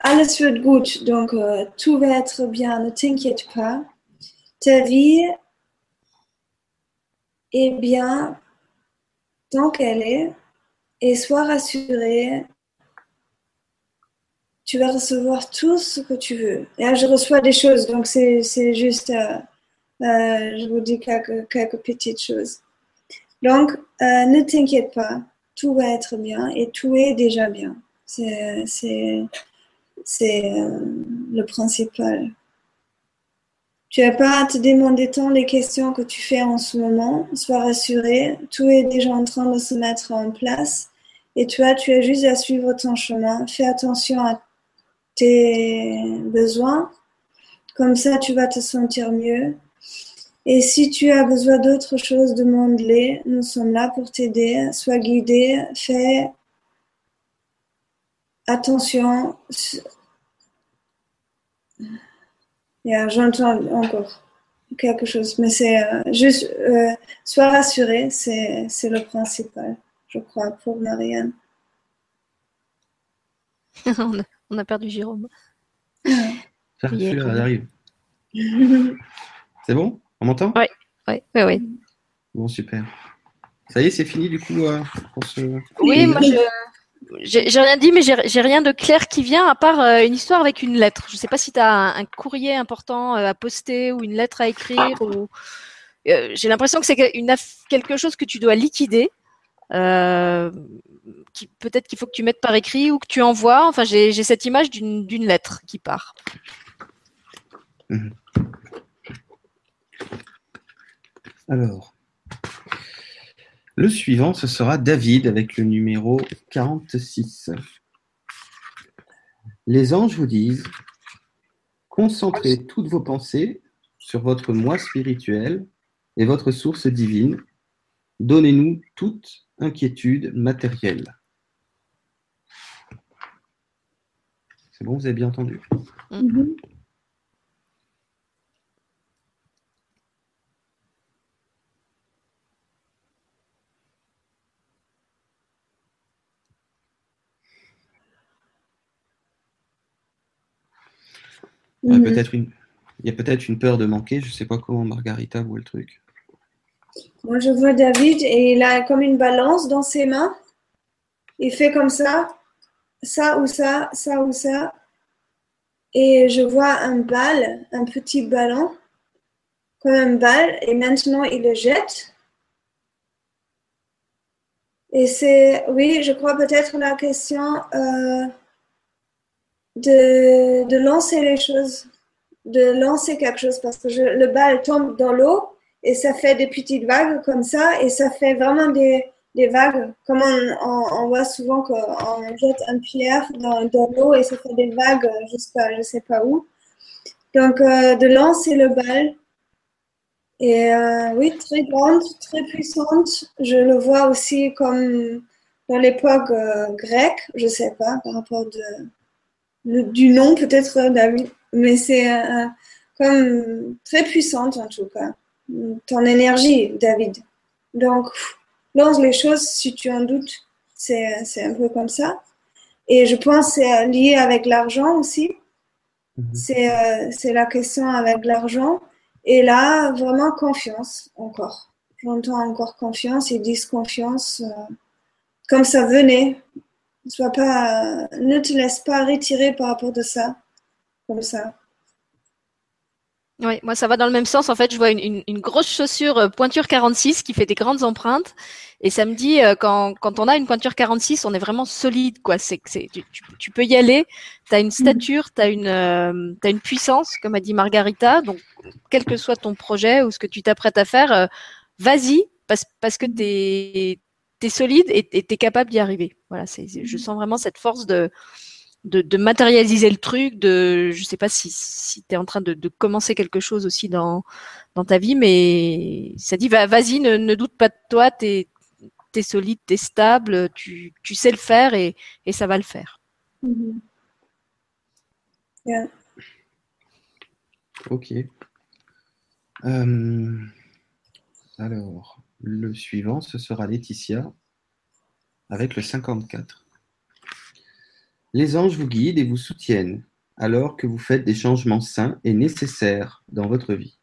Alles wird gut, donc euh, tout va être bien, ne t'inquiète pas. Ta vie est bien tant qu'elle est, et sois rassuré. Tu vas recevoir tout ce que tu veux. Là, je reçois des choses, donc c'est juste, euh, euh, je vous dis quelques, quelques petites choses. Donc, euh, ne t'inquiète pas, tout va être bien et tout est déjà bien. C'est le principal. Tu n'as pas à te demander tant les questions que tu fais en ce moment. Sois rassuré, tout est déjà en train de se mettre en place. Et toi, tu as juste à suivre ton chemin. Fais attention à tes besoins. Comme ça, tu vas te sentir mieux. Et si tu as besoin d'autre chose, demande-les. Nous sommes là pour t'aider. Sois guidé. Fais attention J'entends encore quelque chose, mais c'est euh, juste, euh, sois rassuré, c'est le principal, je crois, pour Marianne. on, a, perdu Jérôme. Ça, arrive. c'est bon? On m'entend? Oui, oui, oui, oui. Bon, super. Ça y est, c'est fini du coup euh, pour ce... Oui, moi je, j'ai rien dit, mais j'ai rien de clair qui vient à part euh, une histoire avec une lettre. Je ne sais pas si tu as un, courrier important euh, à poster ou une lettre à écrire. Euh, j'ai l'impression que c'est quelque chose que tu dois liquider. qui Peut-être qu'il faut que tu mettes par écrit ou que tu envoies. Enfin, j'ai cette image d'une lettre qui part. Mhm. Alors, le suivant, ce sera David avec le numéro 46. Les anges vous disent, concentrez toutes vos pensées sur votre moi spirituel et votre source divine. Donnez-nous toute inquiétude matérielle. C'est bon, vous avez bien entendu Mhm. peut-être une... Il y a peut-être une peur de manquer. Je ne sais pas comment Margarita voit le truc. Moi, je vois David et il a comme une balance dans ses mains. Il fait comme ça, ça ou ça, ça ou ça. Et je vois un bal, un petit ballon, comme un bal. Et maintenant, il le jette. Et c'est, oui, je crois peut-être la question. Euh, de, de, lancer les choses, de lancer quelque chose parce que le bal tombe dans l'eau et ça fait des petites vagues comme ça et ça fait vraiment des, des vagues comme on, on, voit souvent qu'on jette une pierre dans, dans l'eau et ça fait des vagues jusqu'à je sais pas où. Donc euh, de lancer le bal et euh, oui, très grande, très puissante. Je le vois aussi comme dans l'époque euh, grecque, je sais pas, par rapport de, du nom peut-être euh, David, mais c'est euh, comme très puissante en tout cas, ton énergie David. Donc, lance les choses si tu en doutes, c'est un peu comme ça. Et je pense c'est lié avec l'argent aussi. Mhm. Euh, c'est la question avec l'argent. Et là, vraiment confiance encore. J'entends encore confiance et disent confiance comme ça venait Sois pas, ne te laisse pas retirer par rapport de ça, comme ça. Oui, moi ça va dans le même sens. En fait, je vois une, grosse chaussure euh, pointure 46 qui fait des grandes empreintes. Et ça me dit, euh, quand, quand on a une pointure 46, on est vraiment solide. quoi. C'est, c'est, tu, tu, peux y aller. Tu as une mm. stature, tu as une, euh, une puissance, comme a dit Margarita. Donc, quel que soit ton projet ou ce que tu t'apprêtes à faire, vas-y, parce, parce que tu es, tu es solide et tu es capable d'y arriver. Voilà, c'est, je sens vraiment cette force de, de, matérialiser le truc, de, je sais pas si, si tu es en train de, commencer quelque chose aussi dans, dans ta vie, mais ça dit, va, vas-y, ne, doute pas de toi, tu es, solide, tu es stable, tu, tu, sais le faire et, et ça va le faire. Mm-hmm. Ok. Euh, alors, le suivant, ce sera Laetitia avec le 54. Les anges vous guident et vous soutiennent alors que vous faites des changements sains et nécessaires dans votre vie.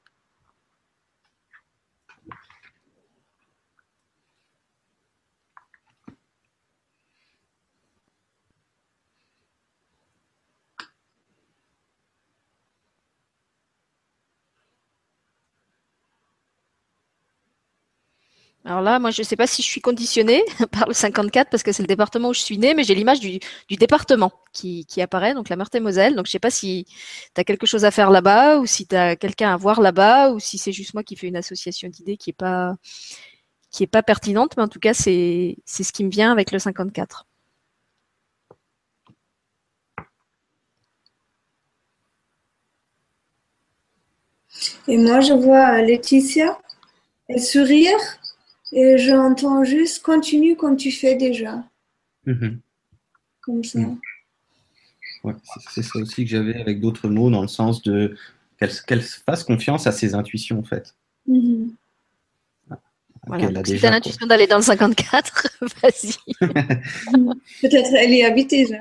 Alors là, moi, je ne sais pas si je suis conditionnée par le 54 parce que c'est le département où je suis née, mais j'ai l'image du, département qui, apparaît, donc la Meurthe-et-Moselle. Donc je ne sais pas si tu as quelque chose à faire là-bas ou si tu as quelqu'un à voir là-bas ou si c'est juste moi qui fais une association d'idées qui n'est pas, pas pertinente, mais en tout cas, c'est ce qui me vient avec le 54. Et moi, je vois Laetitia, elle sourire et j'entends juste continue comme tu fais déjà. Mhm. Comme ça. Mhm. c'est ça aussi que j'avais avec d'autres mots dans le sens de qu'elle fasse confiance à ses intuitions en fait. Mhm. Voilà. Si tu l'intuition d'aller dans le 54, vas-y. Peut-être elle y habite déjà.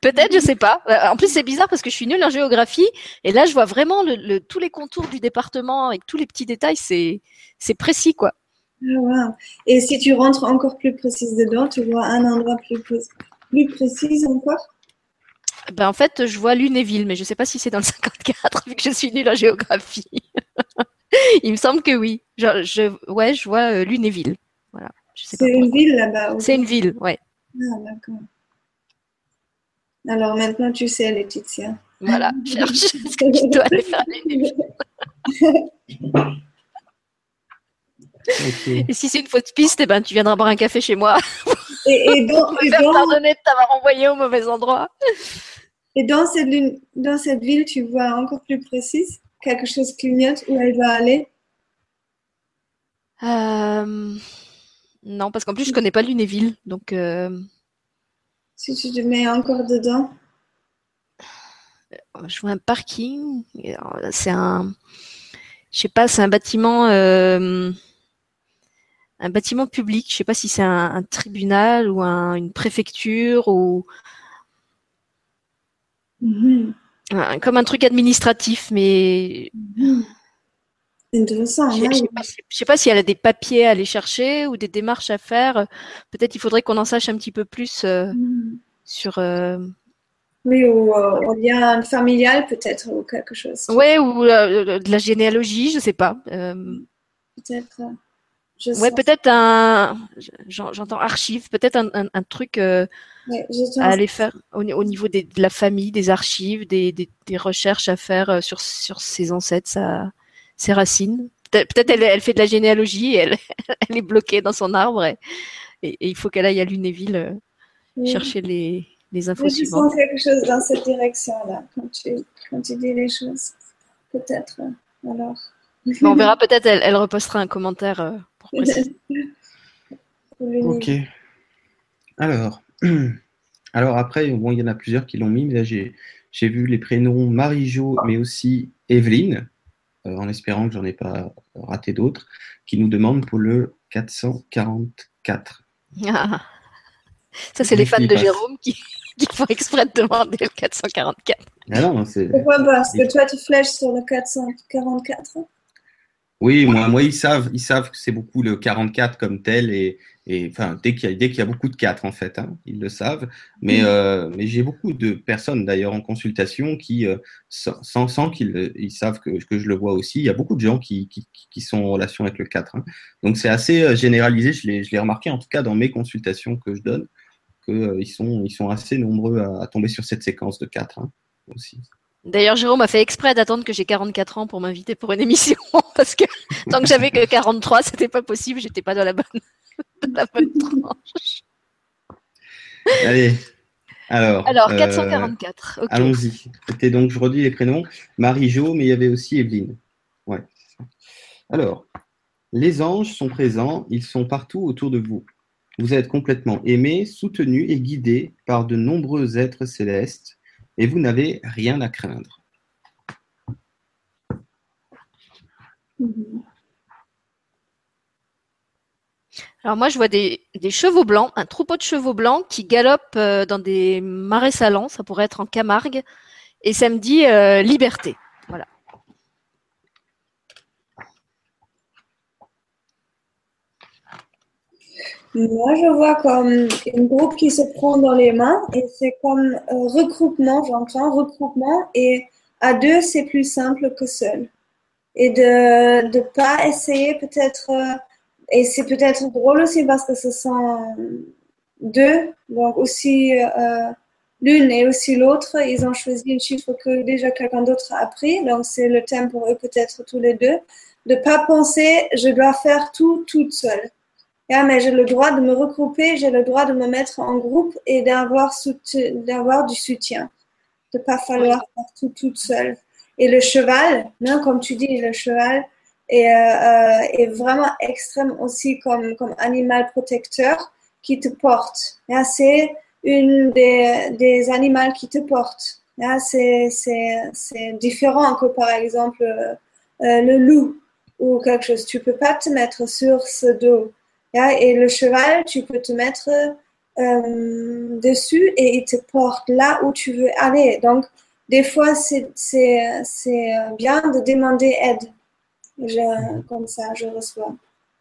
Peut-être, je sais pas. Euh, en plus, c'est bizarre parce que je suis nulle en géographie et là, je vois vraiment le, tous les contours du département avec tous les petits détails. C'est précis, quoi. Ah, Et si tu rentres encore plus précise dedans, tu vois un endroit plus, plus précis encore? Ben, En fait, je vois Lunéville, mais je ne sais pas si c'est dans le 54, vu que je suis nulle en géographie. Il me semble que oui. Je, je ouais, je vois euh, Lunéville. Voilà. C'est une ville là-bas C'est une ville, ouais. Ah, d'accord. Alors maintenant, tu sais, Laetitia. Voilà, cherche ce que tu dois aller faire Lunéville. Et si c'est une fausse piste, eh ben, tu viendras boire un café chez moi. Et, donc, et faire pardonner de t'avoir envoyé au mauvais endroit. Et dans cette, dans cette ville, tu vois encore plus précise quelque chose clignote où elle va aller? Euh, Non, parce qu'en plus, je connais pas Lunéville. Donc, euh, Si tu te mets encore dedans Je vois un parking. C'est un. Je sais pas, c'est un bâtiment. Euh, un bâtiment public. Je sais pas si c'est un, tribunal ou une préfecture ou. Mhm. comme un truc administratif, mais. Intéressant. Je ne sais, pas si elle a des papiers à aller chercher ou des démarches à faire. Peut-être il faudrait qu'on en sache un petit peu plus euh, mm. sur. Euh, oui, ou euh, lien familial peut-être ou quelque chose. Oui, ou de la généalogie, je ne sais pas. Peut-être. Ouais, peut-être un. J'entends archive, peut-être un, truc à aller faire au, niveau de la famille, des archives, des, recherches à faire sur, sur ses ancêtres, ses racines. Peut-être elle, elle, fait de la généalogie et elle, elle est bloquée dans son arbre et, il faut qu'elle aille à Lunéville chercher les, les infos oui, suivantes. quelque chose dans cette direction-là quand tu, quand tu dis les choses. Peut-être. Alors. on verra peut-être, elle, elle repostera un commentaire euh, ok. Alors, alors après, bon, il y en a plusieurs qui l'ont mis, mais là j'ai, vu les prénoms Marie-Jo, mais aussi Evelyne, euh, en espérant que j'en ai pas raté d'autres, qui nous demandent pour le 444. Ah. Ça, c'est les fans de Jérôme qui, font exprès de demander le 444. Ah non, Pourquoi Parce que toi, tu flèches sur le 444 oui, moi, moi, ils savent, ils savent que c'est beaucoup le 44 comme tel et, et enfin dès qu'il y a dès qu'il y a beaucoup de 4 en fait, hein, ils le savent. Mais mm. euh, mais j'ai beaucoup de personnes d'ailleurs en consultation qui euh, sans, sans qu'ils ils savent que, que je le vois aussi, il y a beaucoup de gens qui, qui, qui sont en relation avec le 4. Hein. Donc c'est assez euh, généralisé, je l'ai je l'ai remarqué en tout cas dans mes consultations que je donne que ils sont ils sont assez nombreux à, tomber sur cette séquence de 4 hein, aussi. D'ailleurs, Jérôme a fait exprès d'attendre que j'ai 44 ans pour m'inviter pour une émission, parce que tant que j'avais que 43, c'était pas possible, j'étais pas dans la bonne, la bonne tranche. Allez. Alors, Alors 444. Euh, allons-y. C'était donc, je redis les prénoms. Marie-Jo, mais il y avait aussi Evelyne. Ouais. Alors, les anges sont présents, ils sont partout autour de vous. Vous êtes complètement aimé, soutenu et guidé par de nombreux êtres célestes et vous n'avez rien à craindre. Alors moi, je vois des, chevaux blancs, un troupeau de chevaux blancs qui galopent euh, dans des marais salants, ça pourrait être en Camargue, et ça me dit euh, liberté. Voilà. Moi, je vois comme un groupe qui se prend dans les mains et c'est comme un regroupement, j'entends, regroupement. Et à deux, c'est plus simple que seul. Et de ne pas essayer peut-être euh, et c'est peut-être drôle aussi parce que ce sont deux, donc aussi euh, l'une et aussi l'autre, ils ont choisi un chiffre que déjà quelqu'un d'autre a pris, donc c'est le thème pour eux peut-être tous les deux, de pas penser je dois faire tout toute seule. Yeah, mais j'ai le droit de me regrouper, j'ai le droit de me mettre en groupe et d'avoir d'avoir du soutien, de pas falloir faire tout toute seule. Et le cheval, non, comme tu dis, le cheval est, euh, est vraiment extrême aussi comme, comme animal protecteur qui te porte. Yeah, c'est une des, des animaux qui te porte. Yeah, c'est différent que par exemple euh, le loup ou quelque chose. Tu peux pas te mettre sur ce dos. Et le cheval, tu peux te mettre euh, dessus et il te porte là où tu veux aller. Donc, des fois, c'est bien de demander aide. comme ça, je reçois.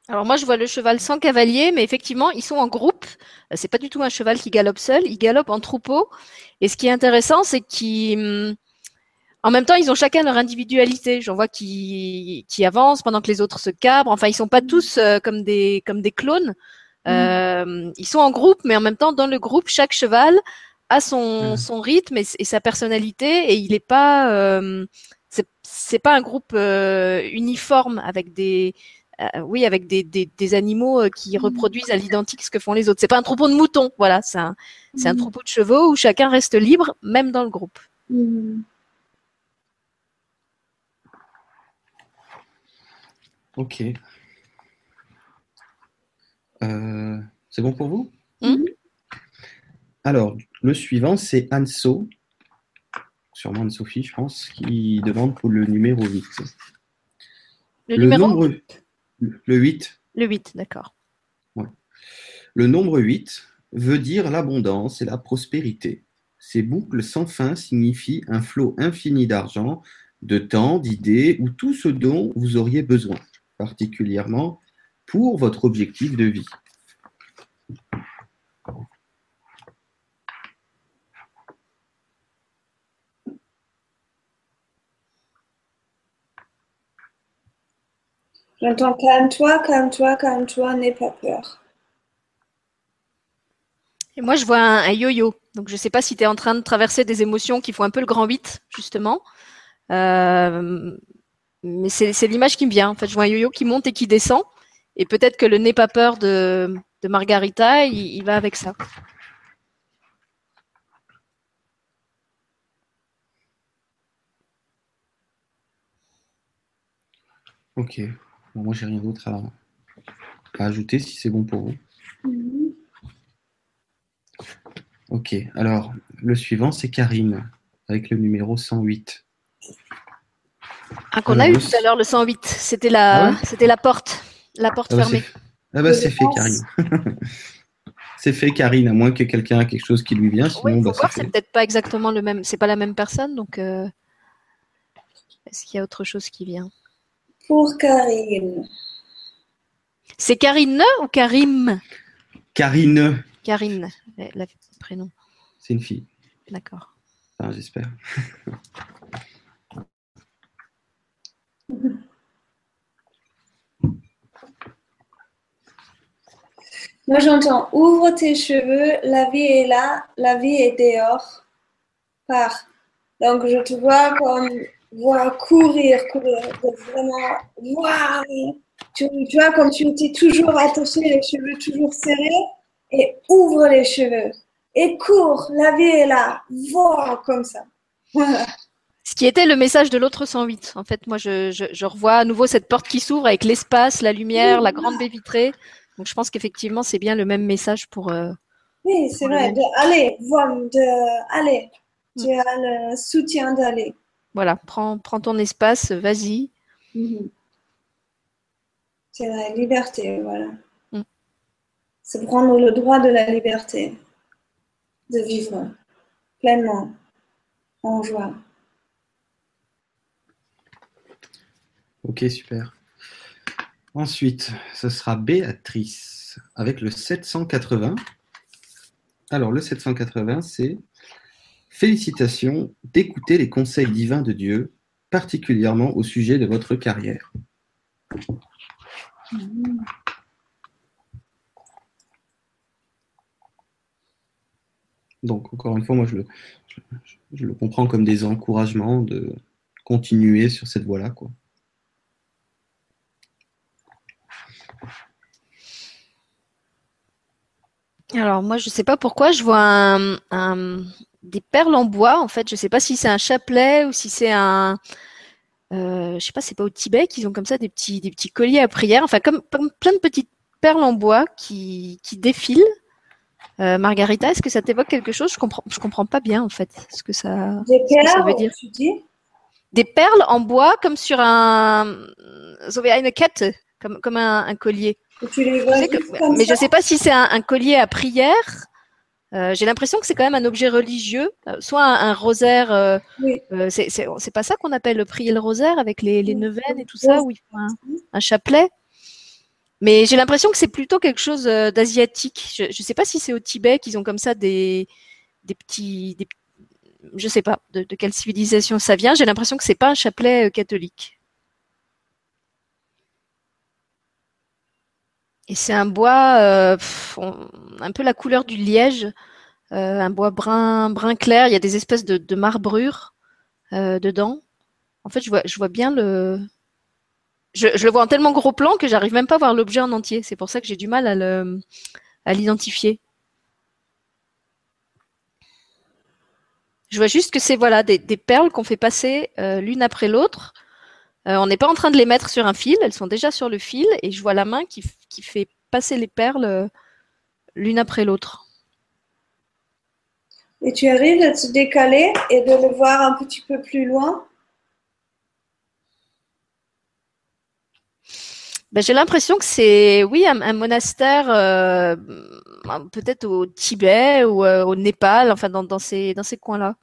Alors moi, je vois le cheval sans cavalier, mais effectivement, ils sont en groupe. C'est pas du tout un cheval qui galope seul, il galope en troupeau. Et ce qui est intéressant, c'est qu'ils hum, en même temps, ils ont chacun leur individualité. J'en vois qui, qui avancent pendant que les autres se cabrent. Enfin, ils sont pas tous euh, comme des comme des clones. Mm. Euh, ils sont en groupe, mais en même temps, dans le groupe, chaque cheval a son, mm. son rythme et, sa personnalité, et il n'est pas euh, c'est pas un groupe euh, uniforme avec des oui, avec des, des, des animaux qui mm. reproduisent à l'identique ce que font les autres. C'est pas un troupeau de moutons, voilà, c'est un, c'est un troupeau de chevaux où chacun reste libre, même dans le groupe. Ok. Euh, c'est bon pour vous? Hmm? Alors, le suivant, c'est Anso, sûrement Anne-Sophie, je pense, qui demande pour le numéro 8. Le, numéro nombre, Le 8. Le 8, d'accord. Le nombre 8 veut dire l'abondance et la prospérité. Ces boucles sans fin signifient un flot infini d'argent, de temps, d'idées ou tout ce dont vous auriez besoin particulièrement pour votre objectif de vie. J'entends calme-toi, calme-toi, calme-toi, n'aie pas peur. Et moi, je vois un yo-yo. Donc, je ne sais pas si tu es en train de traverser des émotions qui font un peu le grand 8, justement. Euh, mais c'est l'image qui me vient. En fait, je vois un yo-yo qui monte et qui descend. Et peut-être que le nez pas peur de, de Margarita, il, va avec ça. Ok. Bon, moi, j'ai rien d'autre à, ajouter si c'est bon pour vous. Mm-hmm. Ok. Alors, le suivant, c'est Karine avec le numéro 108. Ah, qu'on a eu tout à l'heure, le 108. C'était la, ah c'était la porte, la porte ah bah, fermée. Ah bah c'est fait, Karine. c'est fait, Karine, à moins que quelqu'un a quelque chose qui lui vient. Sinon, bah, c'est peut-être pas exactement le même, c'est pas la même personne, donc euh, est-ce qu'il y a autre chose qui vient? Pour Karine. C'est Karine ou Karim? Karine. Karine, le prénom. C'est une fille. D'accord. J'espère. Moi, j'entends ouvre tes cheveux, la vie est là, la vie est dehors. Pars. Donc, je te vois comme voir courir, courir, vraiment voir. Tu, vois, comme tu étais toujours attaché, les cheveux toujours serrés, et ouvre les cheveux. Et cours, la vie est là. Vois comme ça. Ce qui était le message de l'autre 108. En fait, moi, je, revois à nouveau cette porte qui s'ouvre avec l'espace, la lumière, la grande baie vitrée. Donc, je pense qu'effectivement, c'est bien le même message pour. Euh, oui, c'est vrai. De aller, de aller. Tu mm. as le soutien d'aller. Voilà, prends, prends ton espace, vas-y. Mm-hmm. C'est la liberté, voilà. Mm. C'est prendre le droit de la liberté, de vivre pleinement, en joie. Ok, super. Ensuite, ce sera Béatrice avec le 780. Alors, le 780, c'est Félicitations d'écouter les conseils divins de Dieu, particulièrement au sujet de votre carrière. Donc, encore une fois, moi, je le, je, je le comprends comme des encouragements de continuer sur cette voie-là, quoi. Alors moi, je ne sais pas pourquoi, je vois des perles en bois. En fait, je ne sais pas si c'est un chapelet ou si c'est un, euh, je sais pas, c'est pas au Tibet qu'ils ont comme ça des petits, des petits colliers à prière. Enfin, comme, plein de petites perles en bois qui, qui défilent. Euh, Margarita, est-ce que ça t'évoque quelque chose? Je comprends, je comprends pas bien en fait ce que ça, des perles, veut dire. Tu dis? Des perles en bois comme sur un, so une quête, comme, comme un collier mais je ne sais pas si c'est un, collier à prière. Euh, j'ai l'impression que c'est quand même un objet religieux, euh, soit un, rosaire. Euh, c'est pas ça qu'on appelle le prier le rosaire avec les, les neuvaines et tout ça, où il faut un, chapelet. Mais j'ai l'impression que c'est plutôt quelque chose d'asiatique. Je ne sais pas si c'est au Tibet qu'ils ont comme ça des, des petits, des, je sais pas de, de quelle civilisation ça vient. J'ai l'impression que c'est pas un chapelet catholique. Et c'est un bois euh, un peu la couleur du liège, euh, un bois brun, brun clair. Il y a des espèces de, de marbrures euh, dedans. En fait, je vois, je vois bien le. Je, le vois en tellement gros plan que j'arrive même pas à voir l'objet en entier. C'est pour ça que j'ai du mal à l'identifier. Je vois juste que c'est voilà des perles qu'on fait passer l'une après l'autre euh, on n'est pas en train de les mettre sur un fil, elles sont déjà sur le fil et je vois la main qui, fait passer les perles euh, l'une après l'autre. Et tu arrives à te décaler et de le voir un petit peu plus loin? Ben, J'ai l'impression que c'est, oui, un, monastère, euh, peut-être au Tibet ou au Népal, enfin dans, ces, dans ces coins-là.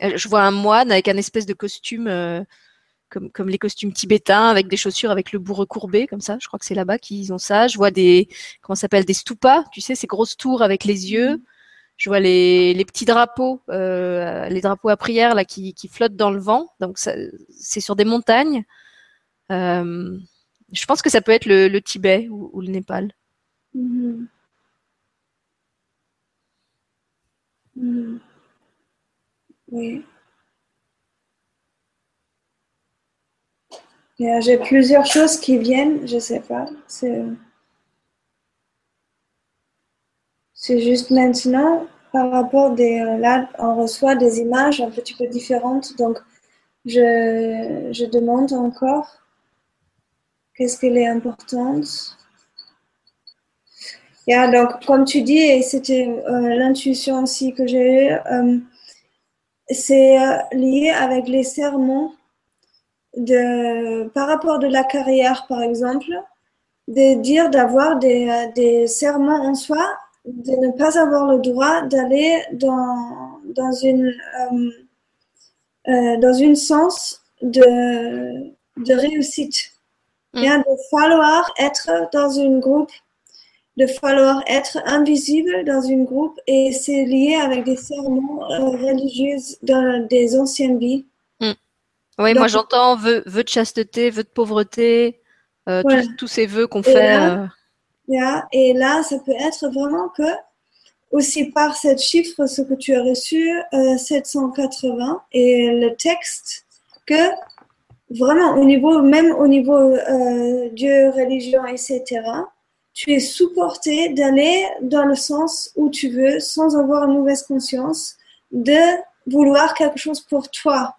Je vois un moine avec un espèce de costume comme, les costumes tibétains avec des chaussures avec le bout recourbé comme ça. Je crois que c'est là-bas qu'ils ont ça. Je vois des comment s'appelle des stupas, tu sais, ces grosses tours avec les yeux. Je vois les, les petits drapeaux, euh, les drapeaux à prière là qui, qui flottent dans le vent. Donc c'est sur des montagnes. Euh, je pense que ça peut être le, Tibet ou, ou, le Népal. Mm-hmm. Mm-hmm. Oui. J'ai plusieurs choses qui viennent, je sais pas. C'est juste maintenant, par rapport des. Là, on reçoit des images un petit peu différentes, donc je, je demande encore qu'est-ce qu'elle est importante. Yeah, donc, comme tu dis, et c'était euh, l'intuition aussi que j'ai eue, euh, c'est euh, lié avec les sermons de, par rapport de la carrière, par exemple, de dire d'avoir des, des serments en soi, de ne pas avoir le droit d'aller dans, dans une euh, euh, dans une sens de, de réussite. Mm. Bien, de falloir être dans un groupe, de falloir être invisible dans un groupe et c'est lié avec des serments euh, religieux dans des anciennes vies. Oui, moi j'entends vœux, de chasteté, vœux de pauvreté, euh, tous, ces vœux qu'on fait. Euh. et là, ça peut être vraiment que, aussi par cette chiffre, ce que tu as reçu, 780, euh, et le texte, que vraiment au niveau, même au niveau Dieu, religion, etc., tu es supporté d'aller dans le sens où tu veux sans avoir une mauvaise conscience de vouloir quelque chose pour toi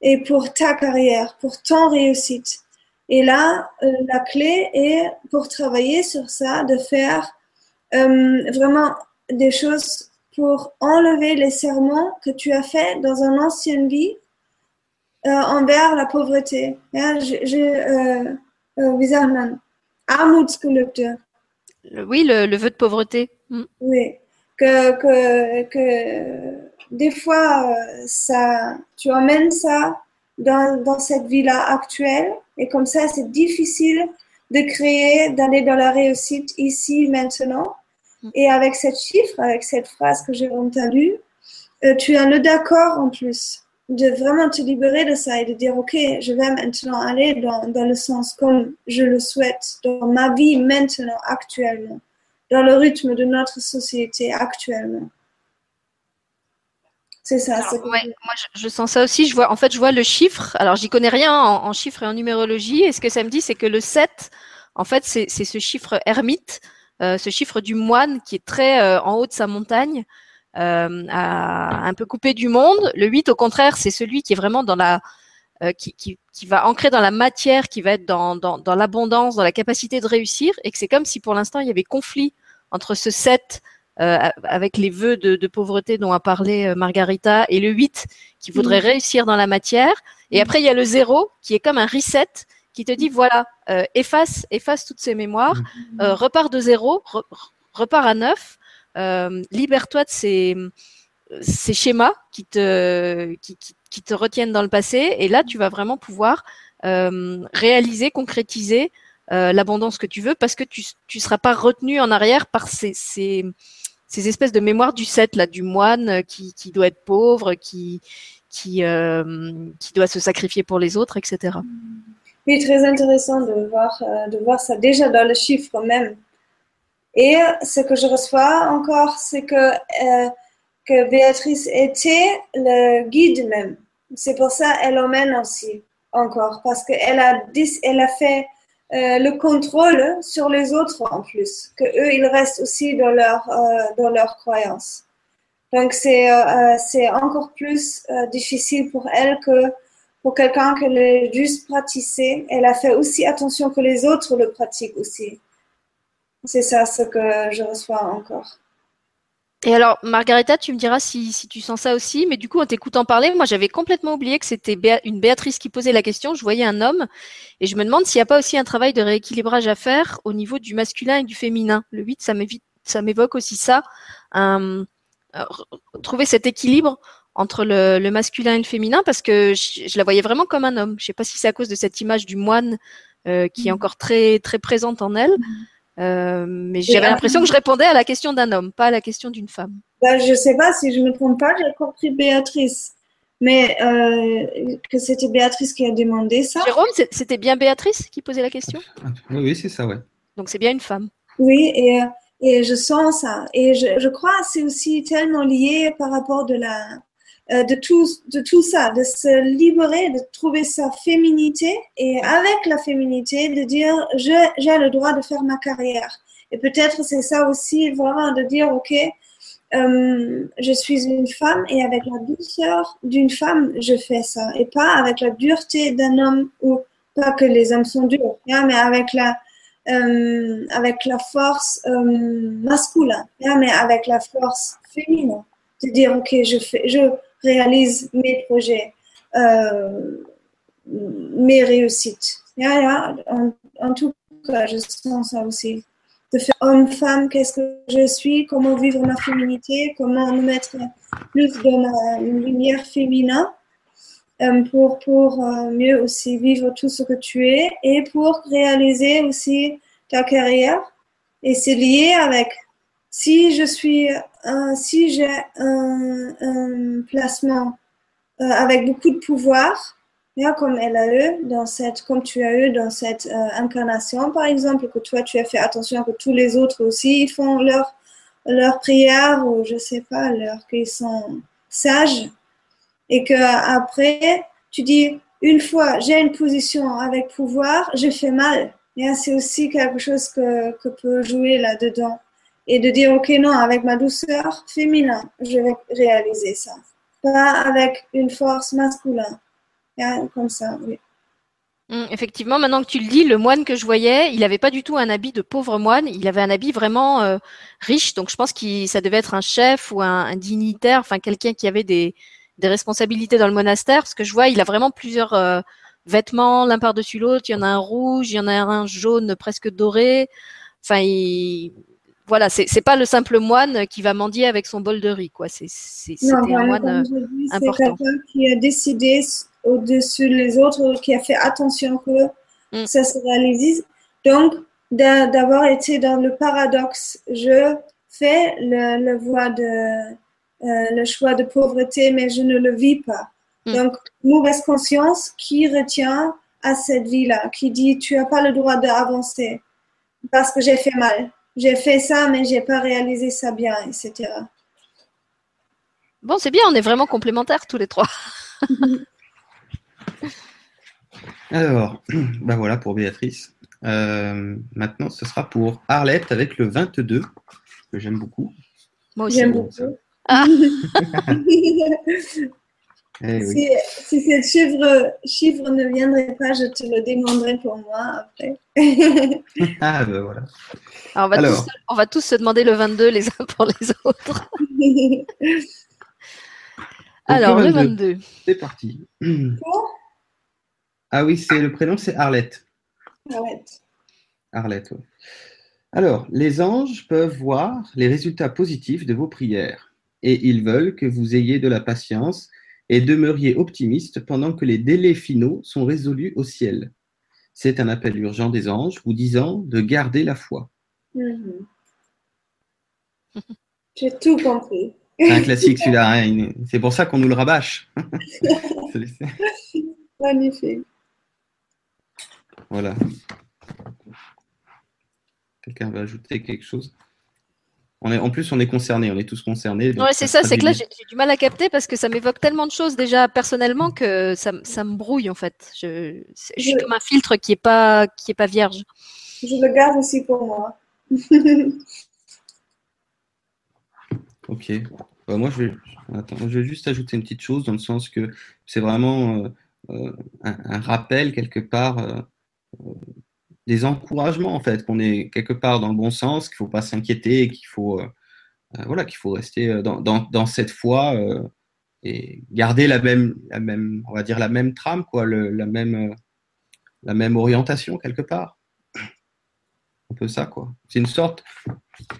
et pour ta carrière, pour ton réussite. Et là, euh, la clé est pour travailler sur ça, de faire euh, vraiment des choses pour enlever les serments que tu as faits dans une ancienne vie euh, envers la pauvreté. Je, Oui, le, le, vœu de pauvreté. Mm. Oui, que, que, que des fois, euh, ça, tu emmènes ça dans, dans cette vie-là actuelle et comme ça, c'est difficile de créer, d'aller dans la réussite ici, maintenant. Mm. Et avec cette chiffre, avec cette phrase que j'ai entendue, euh, tu as le d'accord en plus de vraiment te libérer de ça et de dire, OK, je vais maintenant aller dans, dans le sens comme je le souhaite, dans ma vie maintenant, actuellement, dans le rythme de notre société actuellement. C'est ça. moi, je, sens ça aussi. Je vois, en fait, je vois le chiffre. Alors, j'y connais rien en, chiffres et en numérologie. Et ce que ça me dit, c'est que le 7, en fait, c'est ce chiffre ermite, euh, ce chiffre du moine qui est très euh, en haut de sa montagne, euh, un peu coupé du monde. Le 8, au contraire, c'est celui qui est vraiment dans la, qui, qui, qui, va ancrer dans la matière, qui va être dans, dans, dans l'abondance, dans la capacité de réussir. Et que c'est comme si pour l'instant, il y avait conflit entre ce 7 euh, avec les vœux de, pauvreté dont a parlé euh, Margarita, et le 8 qui voudrait mm. réussire dans la matière. Et mm. après, il y a le 0 qui est comme un reset qui te dit, voilà, euh, efface, efface toutes ces mémoires, mm. repars de 0, repars à 9, libère-toi de ces, ces schémas qui te, qui, qui, te retiennent dans le passé, et là, tu vas vraiment pouvoir réaliser, concrétiser l'abondance que tu veux parce que tu ne seras pas retenu en arrière par ces, ces, ces espèces de mémoires du 7 là, du moine euh, qui, qui doit être pauvre, qui qui euh, qui doit se sacrifier pour les autres, etc. Oui, très intéressant de voir euh, de voir ça déjà dans le chiffre même. Et ce que je reçois encore, c'est que que Béatrice était le guide même. C'est pour ça qu'elle emmène aussi encore parce qu'elle a elle a fait le contrôle sur les autres en plus, que eux ils restent aussi dans leur euh, dans leur croyance. Donc c'est euh, c'est encore plus difficile pour elle que pour quelqu'un qui l'a juste pratiqué. Elle a fait aussi attention que les autres le pratiquent aussi. C'est ça ce que je reçois encore. Et alors, Margareta, tu me diras si, si tu sens ça aussi, mais du coup, en t'écoutant parler, moi, j'avais complètement oublié que c'était une Béatrice qui posait la question. Je voyais un homme et je me demande s'il n'y a pas aussi un travail de rééquilibrage à faire au niveau du masculin et du féminin. Le 8, ça m'évoque aussi ça, euh, trouver cet équilibre entre le, le, masculin et le féminin parce que je, la voyais vraiment comme un homme. Je sais pas si c'est à cause de cette image du moine euh, qui est mmh. encore très très présente en elle. Mmh. Euh, mais j'avais l'impression que je répondais à la question d'un homme, pas à la question d'une femme. Ben, je ne sais pas si je ne me trompe pas, j'ai compris Béatrice. Mais euh, que c'était Béatrice qui a demandé ça. Jérôme, c'était bien Béatrice qui posait la question? Oui, c'est ça, ouais. Donc c'est bien une femme. Oui, et, et je sens ça. Et je, je crois que c'est aussi tellement lié par rapport de la, euh, de, tout, de tout ça, de se libérer, de trouver sa féminité et avec la féminité, de dire j'ai le droit de faire ma carrière. Et peut-être c'est ça aussi vraiment de dire ok, euh, je suis une femme et avec la douceur d'une femme, je fais ça et pas avec la dureté d'un homme ou pas que les hommes sont durs, hein, mais avec la euh, avec la force masculine, hein, mais avec la force féminine. De dire ok, je fais, je réalise mes projets, euh, mes réussites. en, tout cas, je sens ça aussi. De faire homme-femme, qu'est-ce que je suis, comment vivre ma féminité, comment me mettre plus dans la lumière féminin euh, pour, pour euh, mieux aussi vivre tout ce que tu es et pour réaliser aussi ta carrière. Et c'est lié avec si je suis, euh, si j'ai un, placement euh, avec beaucoup de pouvoir, comme elle a eu dans cette, comme tu as eu dans cette euh, incarnation, par exemple, que toi tu as fait attention que tous les autres aussi font leur leur prière ou je sais pas, leur qu'ils sont sages, et que après tu dis une fois j'ai une position avec pouvoir, je fais mal. C'est aussi quelque chose que, que peut jouer là-dedans et de dire, OK, non, avec ma douceur féminin, je vais réaliser ça. Pas avec une force masculine. Comme ça, oui. Hum, effectivement, maintenant que tu le dis, le moine que je voyais, il n'avait pas du tout un habit de pauvre moine, il avait un habit vraiment euh, riche, donc je pense que ça devait être un chef ou un, dignitaire, enfin quelqu'un qui avait des, des, responsabilités dans le monastère, parce que je vois, il a vraiment plusieurs euh, vêtements l'un par-dessus l'autre, il y en a un rouge, il y en a un jaune presque doré, enfin il, voilà, c'est pas le simple moine qui va mendier avec son bol de riz, quoi. C'est un moine euh, important. Quelqu'un qui a décidé au-dessus des autres, qui a fait attention que mm. ça se réalise. Donc, d'avoir été dans le paradoxe, je fais le, voie de, euh, le choix de pauvreté, mais je ne le vis pas. Mm. Donc, mauvaise conscience qui retient à cette vie-là, qui dit tu n'as pas le droit d'avancer parce que j'ai fait mal j'ai fait ça, mais j'ai pas réalisé ça bien, etc. Bon, c'est bien, on est vraiment complémentaires tous les trois. Alors, ben voilà pour Béatrice. Euh, maintenant, ce sera pour Arlette avec le 22, que j'aime beaucoup. Moi aussi. J'aime beaucoup. Ah. Eh oui. Si, si ce chiffre, chiffre ne viendrait pas, je te le demanderai pour moi après. Ah, ben voilà. Alors, on, va Alors. Tous, on va tous se demander le 22 les uns pour les autres. Alors, le le 22. 22. C'est parti. Ah oui, c'est le prénom, c'est Arlette. Arlette, oui. Alors, les anges peuvent voir les résultats positifs de vos prières et ils veulent que vous ayez de la patience et demeuriez optimiste pendant que les délais finaux sont résolus au ciel. C'est un appel urgent des anges vous disant de garder la foi. Mhm. J'ai tout compris. C'est un classique celui-là, hein, c'est pour ça qu'on nous le rabâche. Magnifique. voilà. Quelqu'un va ajouter quelque chose? On est, En plus, on est concerné, on est tous concernés. Ouais, c'est ça, c'est que là, j'ai du mal à capter parce que ça m'évoque tellement de choses déjà personnellement que ça, ça me brouille en fait. Je, suis comme un filtre qui est pas, qui est pas vierge. Je le garde aussi pour moi. Ok. Bah, moi, je vais... Attends, je vais juste ajouter une petite chose dans le sens que c'est vraiment euh, euh, un, un rappel quelque part euh, euh, des encouragements en fait, qu'on est quelque part dans le bon sens, qu'il faut pas s'inquiéter, qu'il faut, euh, euh, voilà, qu'il faut rester euh, dans, dans, dans cette foi et garder la même, la même, on va dire la même trame, quoi, le- la, même, la même orientation quelque part. Un peu ça, quoi. C'est une sorte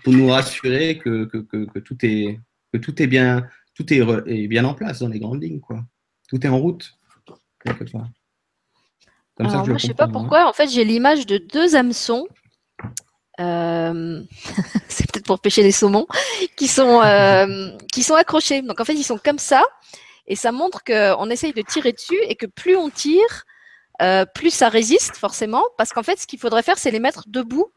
pour nous rassurer que, que, que, tout est que tout est bien tout est, est bien en place dans les grandes lignes, quoi. Tout est en route quelque part. Comme ça Alors que je moi, je sais pas hein. pourquoi. En fait, j'ai l'image de deux hameçons. Euh, c'est peut-être pour pêcher les saumons qui sont euh, qui sont accrochés. Donc en fait, ils sont comme ça et ça montre qu'on essaye de tirer dessus et que plus on tire, euh, plus ça résiste forcément parce qu'en fait, ce qu'il faudrait faire, c'est les mettre debout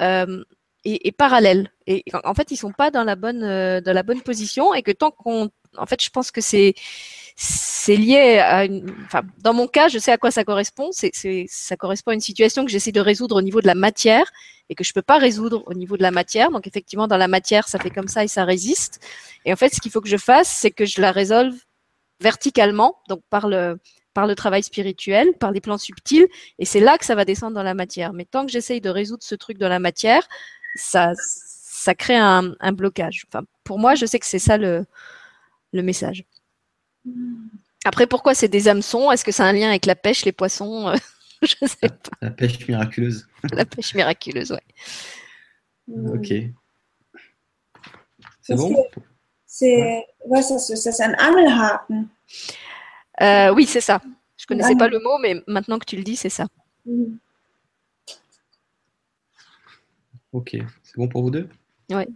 et, et parallèles. Et en- fait, ils sont pas dans la bonne dans la bonne position et que tant qu'on, en fait, je pense que c'est lié à une. Enfin, dans mon cas, je sais à quoi ça correspond. Ça correspond à une situation que j'essaie de résoudre au niveau de la matière et que je peux pas résoudre au niveau de la matière. Donc, effectivement, dans la matière, ça fait comme ça et ça résiste. Et en fait, ce qu'il faut que je fasse, c'est que je la résolve verticalement, donc par le travail spirituel, par les plans subtils, et c'est là que ça va descendre dans la matière. Mais tant que j'essaye de résoudre ce truc dans la matière, ça ça crée un, un blocage. Enfin, pour moi, je sais que c'est ça le le message. Après, pourquoi c'est des hameçons? Est-ce que c'est un lien avec la pêche, les poissons? Euh, Je sais pas. La pêche miraculeuse. La pêche miraculeuse, ouais. Ok. C'est bon? C'est ouais, ça, ça, ça, c'est un Angelhaken. Euh, oui, c'est ça. Je connaissais Ah. pas le mot, mais maintenant que tu le dis, c'est ça. Mhm. Ok. C'est bon pour vous deux? Ouais.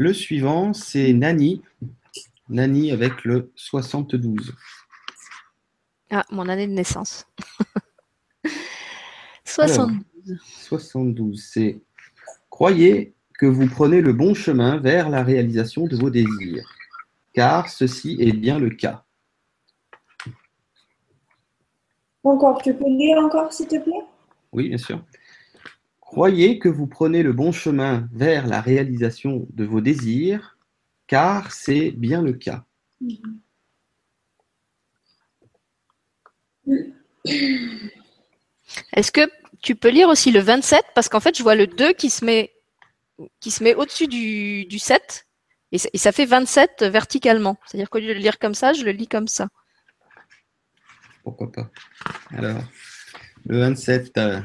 Le suivant, c'est Nani. Nani avec le 72. Ah, mon année de naissance. 60. 72, c'est Croyez que vous prenez le bon chemin vers la réalisation de vos désirs, car ceci est bien le cas. Encore, tu peux lire encore, s'il te plaît? Oui, bien sûr. Croyez que vous prenez le bon chemin vers la réalisation de vos désirs, car c'est bien le cas. Est-ce que tu peux lire aussi le 27 Parce qu'en fait, je vois le 2 qui se met, qui se met au-dessus du, du 7 et ça, et ça fait 27 verticalement. C'est-à-dire qu'au lieu de le lire comme ça, je le lis comme ça. Pourquoi pas? Alors, le 27. euh,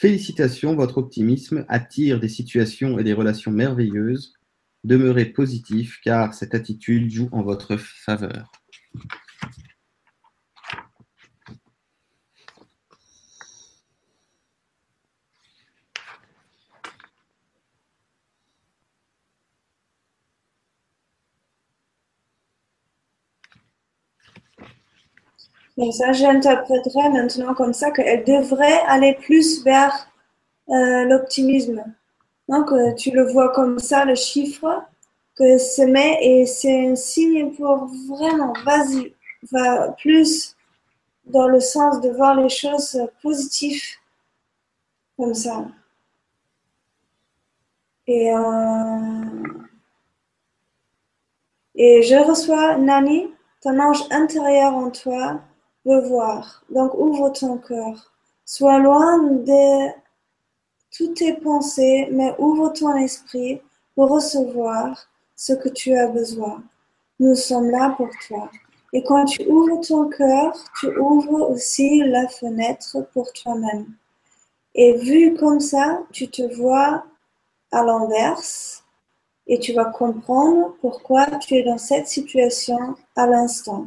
Félicitations, votre optimisme attire des situations et des relations merveilleuses. Demeurez positif car cette attitude joue en votre faveur. Et ça, j'interpréterais maintenant comme ça qu'elle devrait aller plus vers euh, l'optimisme. Donc, euh, tu le vois comme ça, le chiffre, que s'aimer et c'est un signe pour vraiment, vas-y, va plus dans le sens de voir les choses positives comme ça. Et, euh, et je reçois, Nani, ton ange intérieur en toi voir. Donc ouvre ton cœur. Sois loin de toutes tes pensées, mais ouvre ton esprit pour recevoir ce que tu as besoin. Nous sommes là pour toi. Et quand tu ouvres ton cœur, tu ouvres aussi la fenêtre pour toi-même. Et vu comme ça, tu te vois à l'inverse et tu vas comprendre pourquoi tu es dans cette situation à l'instant.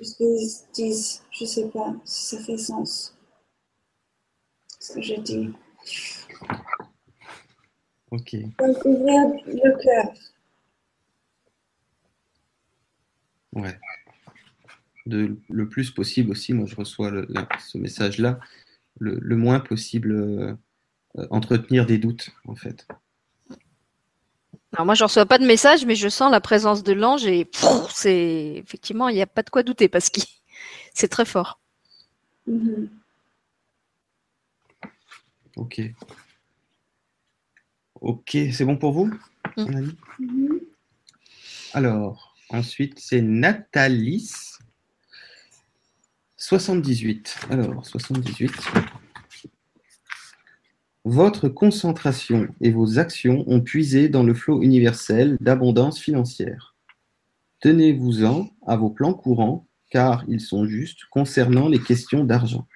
Je ne sais pas si ça fait sens. Ce que je dis. Ok. Donc, ouvrir le cœur. Ouais. De, le plus possible aussi, moi je reçois le, ce message-là, le, le, moins possible euh, entretenir des doutes en fait. Alors moi je reçois pas de message, mais je sens la présence de l'ange et c'est effectivement il n'y a pas de quoi douter parce que c'est très fort. Mm -hmm. Ok. Ok, c'est bon pour vous Mm. Mm -hmm. Alors, ensuite, c'est Nathalie. 78. Alors, 78. Votre concentration et vos actions ont puisé dans le flot universel d'abondance financière. Tenez-vous-en à vos plans courants, car ils sont justes concernant les questions d'argent.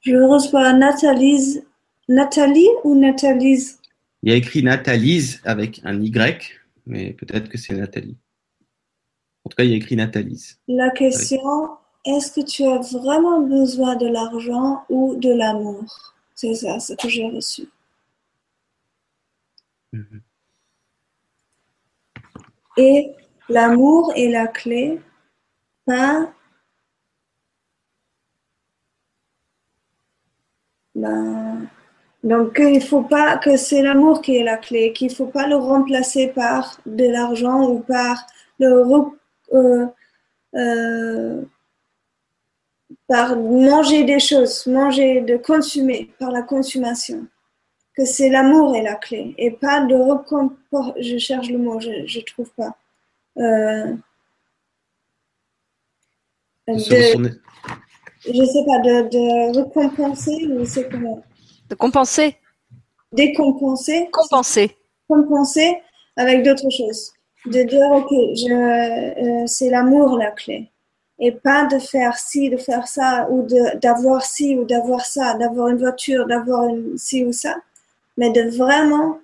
Je reçois Nathalie. Nathalie ou Nathalie? Il y a écrit Nathalise avec un Y, mais peut-être que c'est Nathalie. En tout cas, il y a écrit Nathalise. La question, est-ce que tu as vraiment besoin de l'argent ou de l'amour? C'est ça, ce que j'ai reçu. Mhm. Et l'amour est la clé, pas ben, donc il ne faut pas que c'est l'amour qui est la clé, qu'il ne faut pas le remplacer par de l'argent ou par le euh, euh, par manger des choses, manger, de consommer, par la consommation. Que c'est l'amour est la clé et pas de récompor- Je cherche le mot, je ne trouve pas. Euh, De je sais pas, de, de récompenser ou c'est comment De compenser, Décompenser compenser. compenser avec d'autres choses. De dire, ok, je, euh, c'est l'amour la clé. Et pas de faire ci, de faire ça, ou de- d'avoir ci ou d'avoir ça, d'avoir une voiture, d'avoir une ci ou ça, mais de vraiment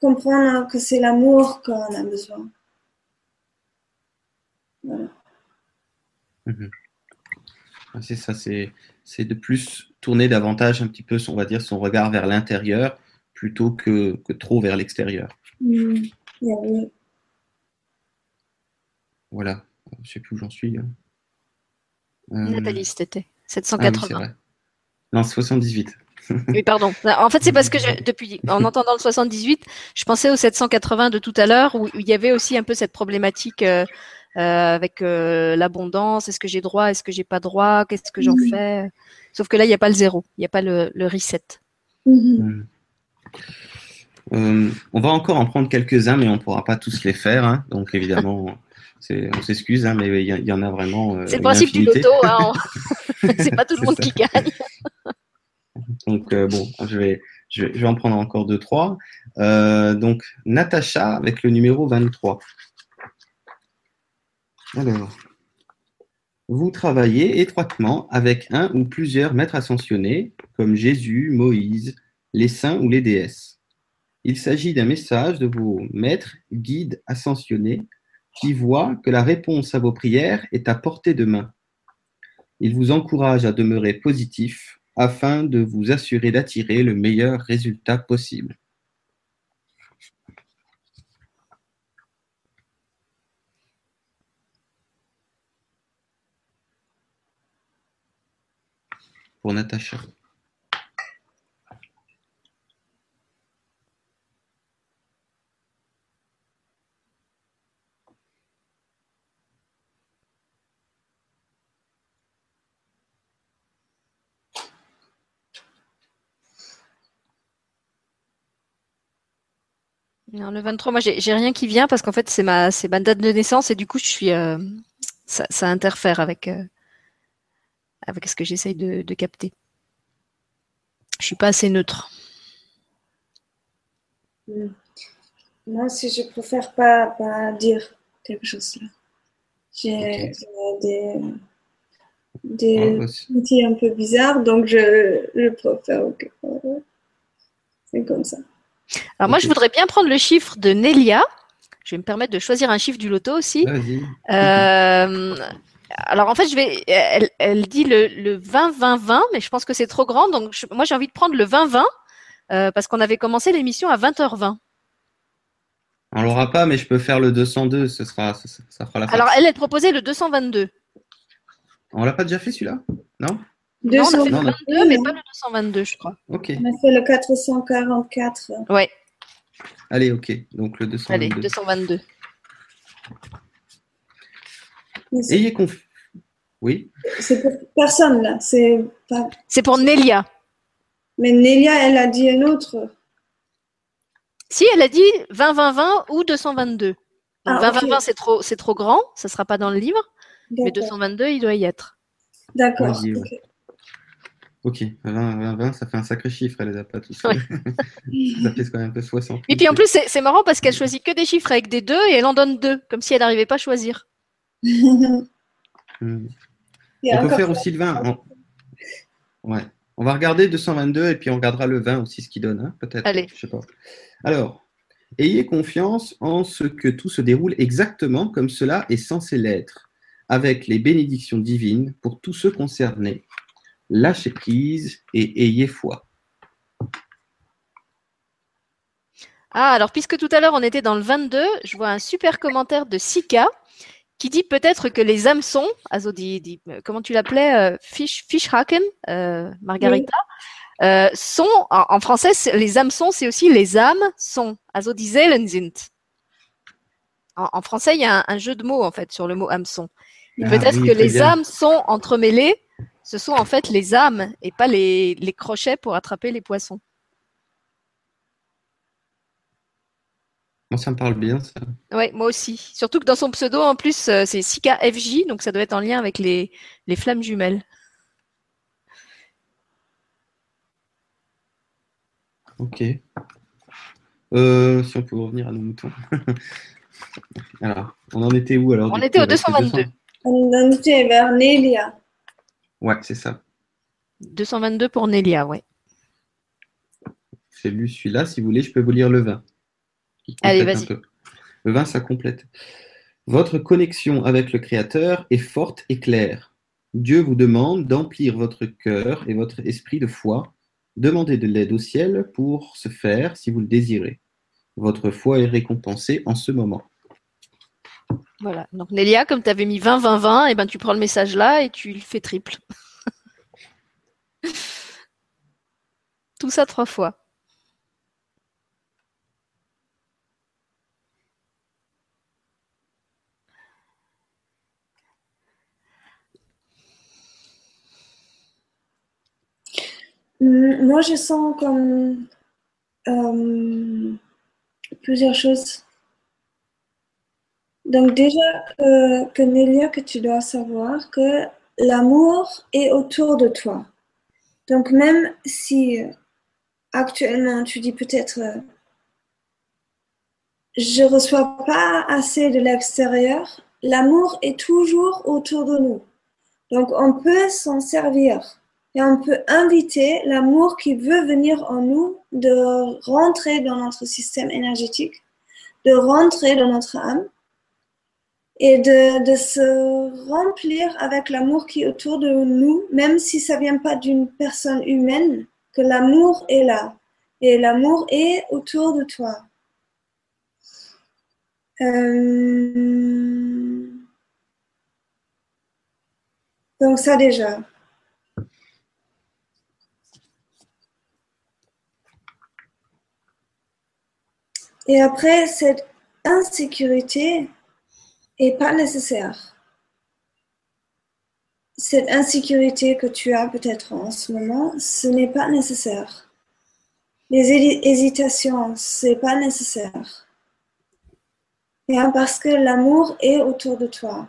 comprendre que c'est l'amour qu'on a besoin. Voilà. Mhm. Ouais, C'est ça, c'est c'est de plus tourner davantage un petit peu, son- on va dire, son regard vers l'intérieur plutôt que, que trop vers l'extérieur. Yeah, oui. Voilà. Je sais plus où j'en suis. hein. Euh, Nathalie, c'était ah oui, 780. Non, 78. Oui, pardon. En fait, c'est parce que je- depuis, en entendant le 78, je pensais au 780 de tout à l'heure où, il y avait aussi un peu cette problématique euh, euh, avec euh, l'abondance. Est-ce que j'ai droit? Est-ce que j'ai pas droit? Qu'est-ce que j'en fais? Sauf que là, il n'y a pas le zéro. Il n'y a pas le, le reset. Mhm. Mm. Euh, on va encore en prendre quelques-uns, mais on ne pourra pas tous les faire. hein. Donc, évidemment, on s'excuse, hein, mais il y, en a vraiment. euh, C'est le principe du loto. Hein. c'est pas tout le monde ça. qui gagne. Donc, euh, bon, je vais, je, vais, je vais en prendre encore deux, trois. Euh, donc, Natacha avec le numéro 23. Alors, vous travaillez étroitement avec un ou plusieurs maîtres ascensionnés, comme Jésus, Moïse, les saints ou les déesses. Il s'agit d'un message de vos maîtres, guides ascensionnés, qui voient que la réponse à vos prières est à portée de main. Il vous encourage à demeurer positif afin de vous assurer d'attirer le meilleur résultat possible. pour Natacha. Non, le 23, moi, j'ai rien qui vient parce qu'en fait, c'est ma, c'est ma date de naissance et du coup, je suis, euh, ça, ça interfère avec, euh, avec ce que j'essaye de, de capter. Je suis pas assez neutre. Hmm. Moi aussi, je préfère pas, pas dire quelque chose là. J'ai des, Ouais, des outils un peu bizarres, donc je, je préfère que c'est comme ça. Alors moi, je voudrais bien prendre le chiffre de Nelia. Je vais me permettre de choisir un chiffre du loto aussi. Vas-y. Euh, alors en fait, je vais, elle, elle dit le, le 20-20-20, mais je pense que c'est trop grand. Donc je- moi, j'ai envie de prendre le 20-20 euh, parce qu'on avait commencé l'émission à 20h20. On l'aura pas, mais je peux faire le 202, ce sera, ça, ça- ça fera la Alors elle, elle proposait le 222. On l'a pas déjà fait celui-là? Non? Non, on a fait le Non, non. 22, mais pas le 222, je crois. Ok. On a fait le 444. Ouais, Allez, ok. Donc le 202. allez, 222. Mais c'est- Ayez confiance. Oui. C'est pour personne là. C'est pas... C'est pour Nelia. Mais Nelia, elle a dit un autre. Si, elle a dit 20-20-20 ou 222. Donc Ah, 20-20-20, ok. c'est trop, c'est trop grand, ça sera pas dans le livre, mais D'accord. 222, il doit y être. D'accord. Ouais. Ok. Ok. 20, 20, 20, ça fait un sacré chiffre, elle les a pas tous. Ouais. ça fait quand même un peu 60. Et puis en plus, c'est marrant parce qu'elle choisit que des chiffres avec des 2 et elle en donne 2, comme si elle n'arrivait pas à choisir. Hmm. On peut faire ça. aussi le 20. On... Ouais. On va regarder 222 et puis on regardera le 20 aussi, ce qu'il donne, hein, peut-être. Allez. Je sais pas. Alors, ayez confiance en ce que tout se déroule exactement comme cela est censé l'être, avec les bénédictions divines pour tous ceux concernés. Lâchez prise et ayez foi. Ah, alors puisque tout à l'heure on était dans le 22, je vois un super commentaire de Sika qui dit peut-être que les hameçons, also die, die, comment tu l'appelais, euh, Fischhaken, euh, Margarita, euh, sont, en, en français, les hameçons, c'est aussi les âmes sont, also die Seelen sind. En, en français, il y a un, un jeu de mots en fait sur le mot hameçon. Ah peut-être oui, que les bien. âmes sont entremêlées, ce sont en fait les âmes et pas les, les crochets pour attraper les poissons. Moi, ça me parle bien, ça. Ouais, moi aussi. Surtout que dans son pseudo, en plus, euh, c'est Sika FJ, donc ça doit être en lien avec les, les flammes jumelles. Ok. Euh, si on peut revenir à nos moutons. alors, on en était où alors On était coup, au avec les 222. 200? On en était vers Nelia. Ouais, c'est ça. 222 pour Nelia, ouais. J'ai lu celui-là. Si vous voulez, je peux vous lire le 20. qui Allez, vas-y. Le 20, ça complète. Votre connexion avec le Créateur est forte et claire. Dieu vous demande d'emplir votre cœur et votre esprit de foi. Demandez de l'aide au ciel pour ce faire si vous le désirez. Votre foi est récompensée en ce moment. Voilà. Donc Nelia, comme tu avais mis 20, 20, 20, et ben tu prends le message là et tu le fais triple. Tout ça trois fois. Hum, Moi, je sens comme euh, plusieurs choses. Donc déjà, que, que Nelia, que tu dois savoir que l'amour est autour de toi. Donc même si euh, actuellement tu dis peut-être euh, je reçois pas assez de l'extérieur, l'amour est toujours autour de nous. Donc on peut s'en servir et on peut inviter l'amour qui veut venir en nous de rentrer dans notre système énergétique, de rentrer dans notre âme et de, se remplir avec l'amour qui est autour de nous, même si ça vient pas d'une personne humaine, que l'amour est là et l'amour est autour de toi. Euh, donc ça déjà. Et après, cette insécurité, est pas nécessaire. Cette insécurité que tu as peut-être en ce moment, ce n'est pas nécessaire. Les hésitations, c'est pas nécessaire. Bien, parce que l'amour est autour de toi.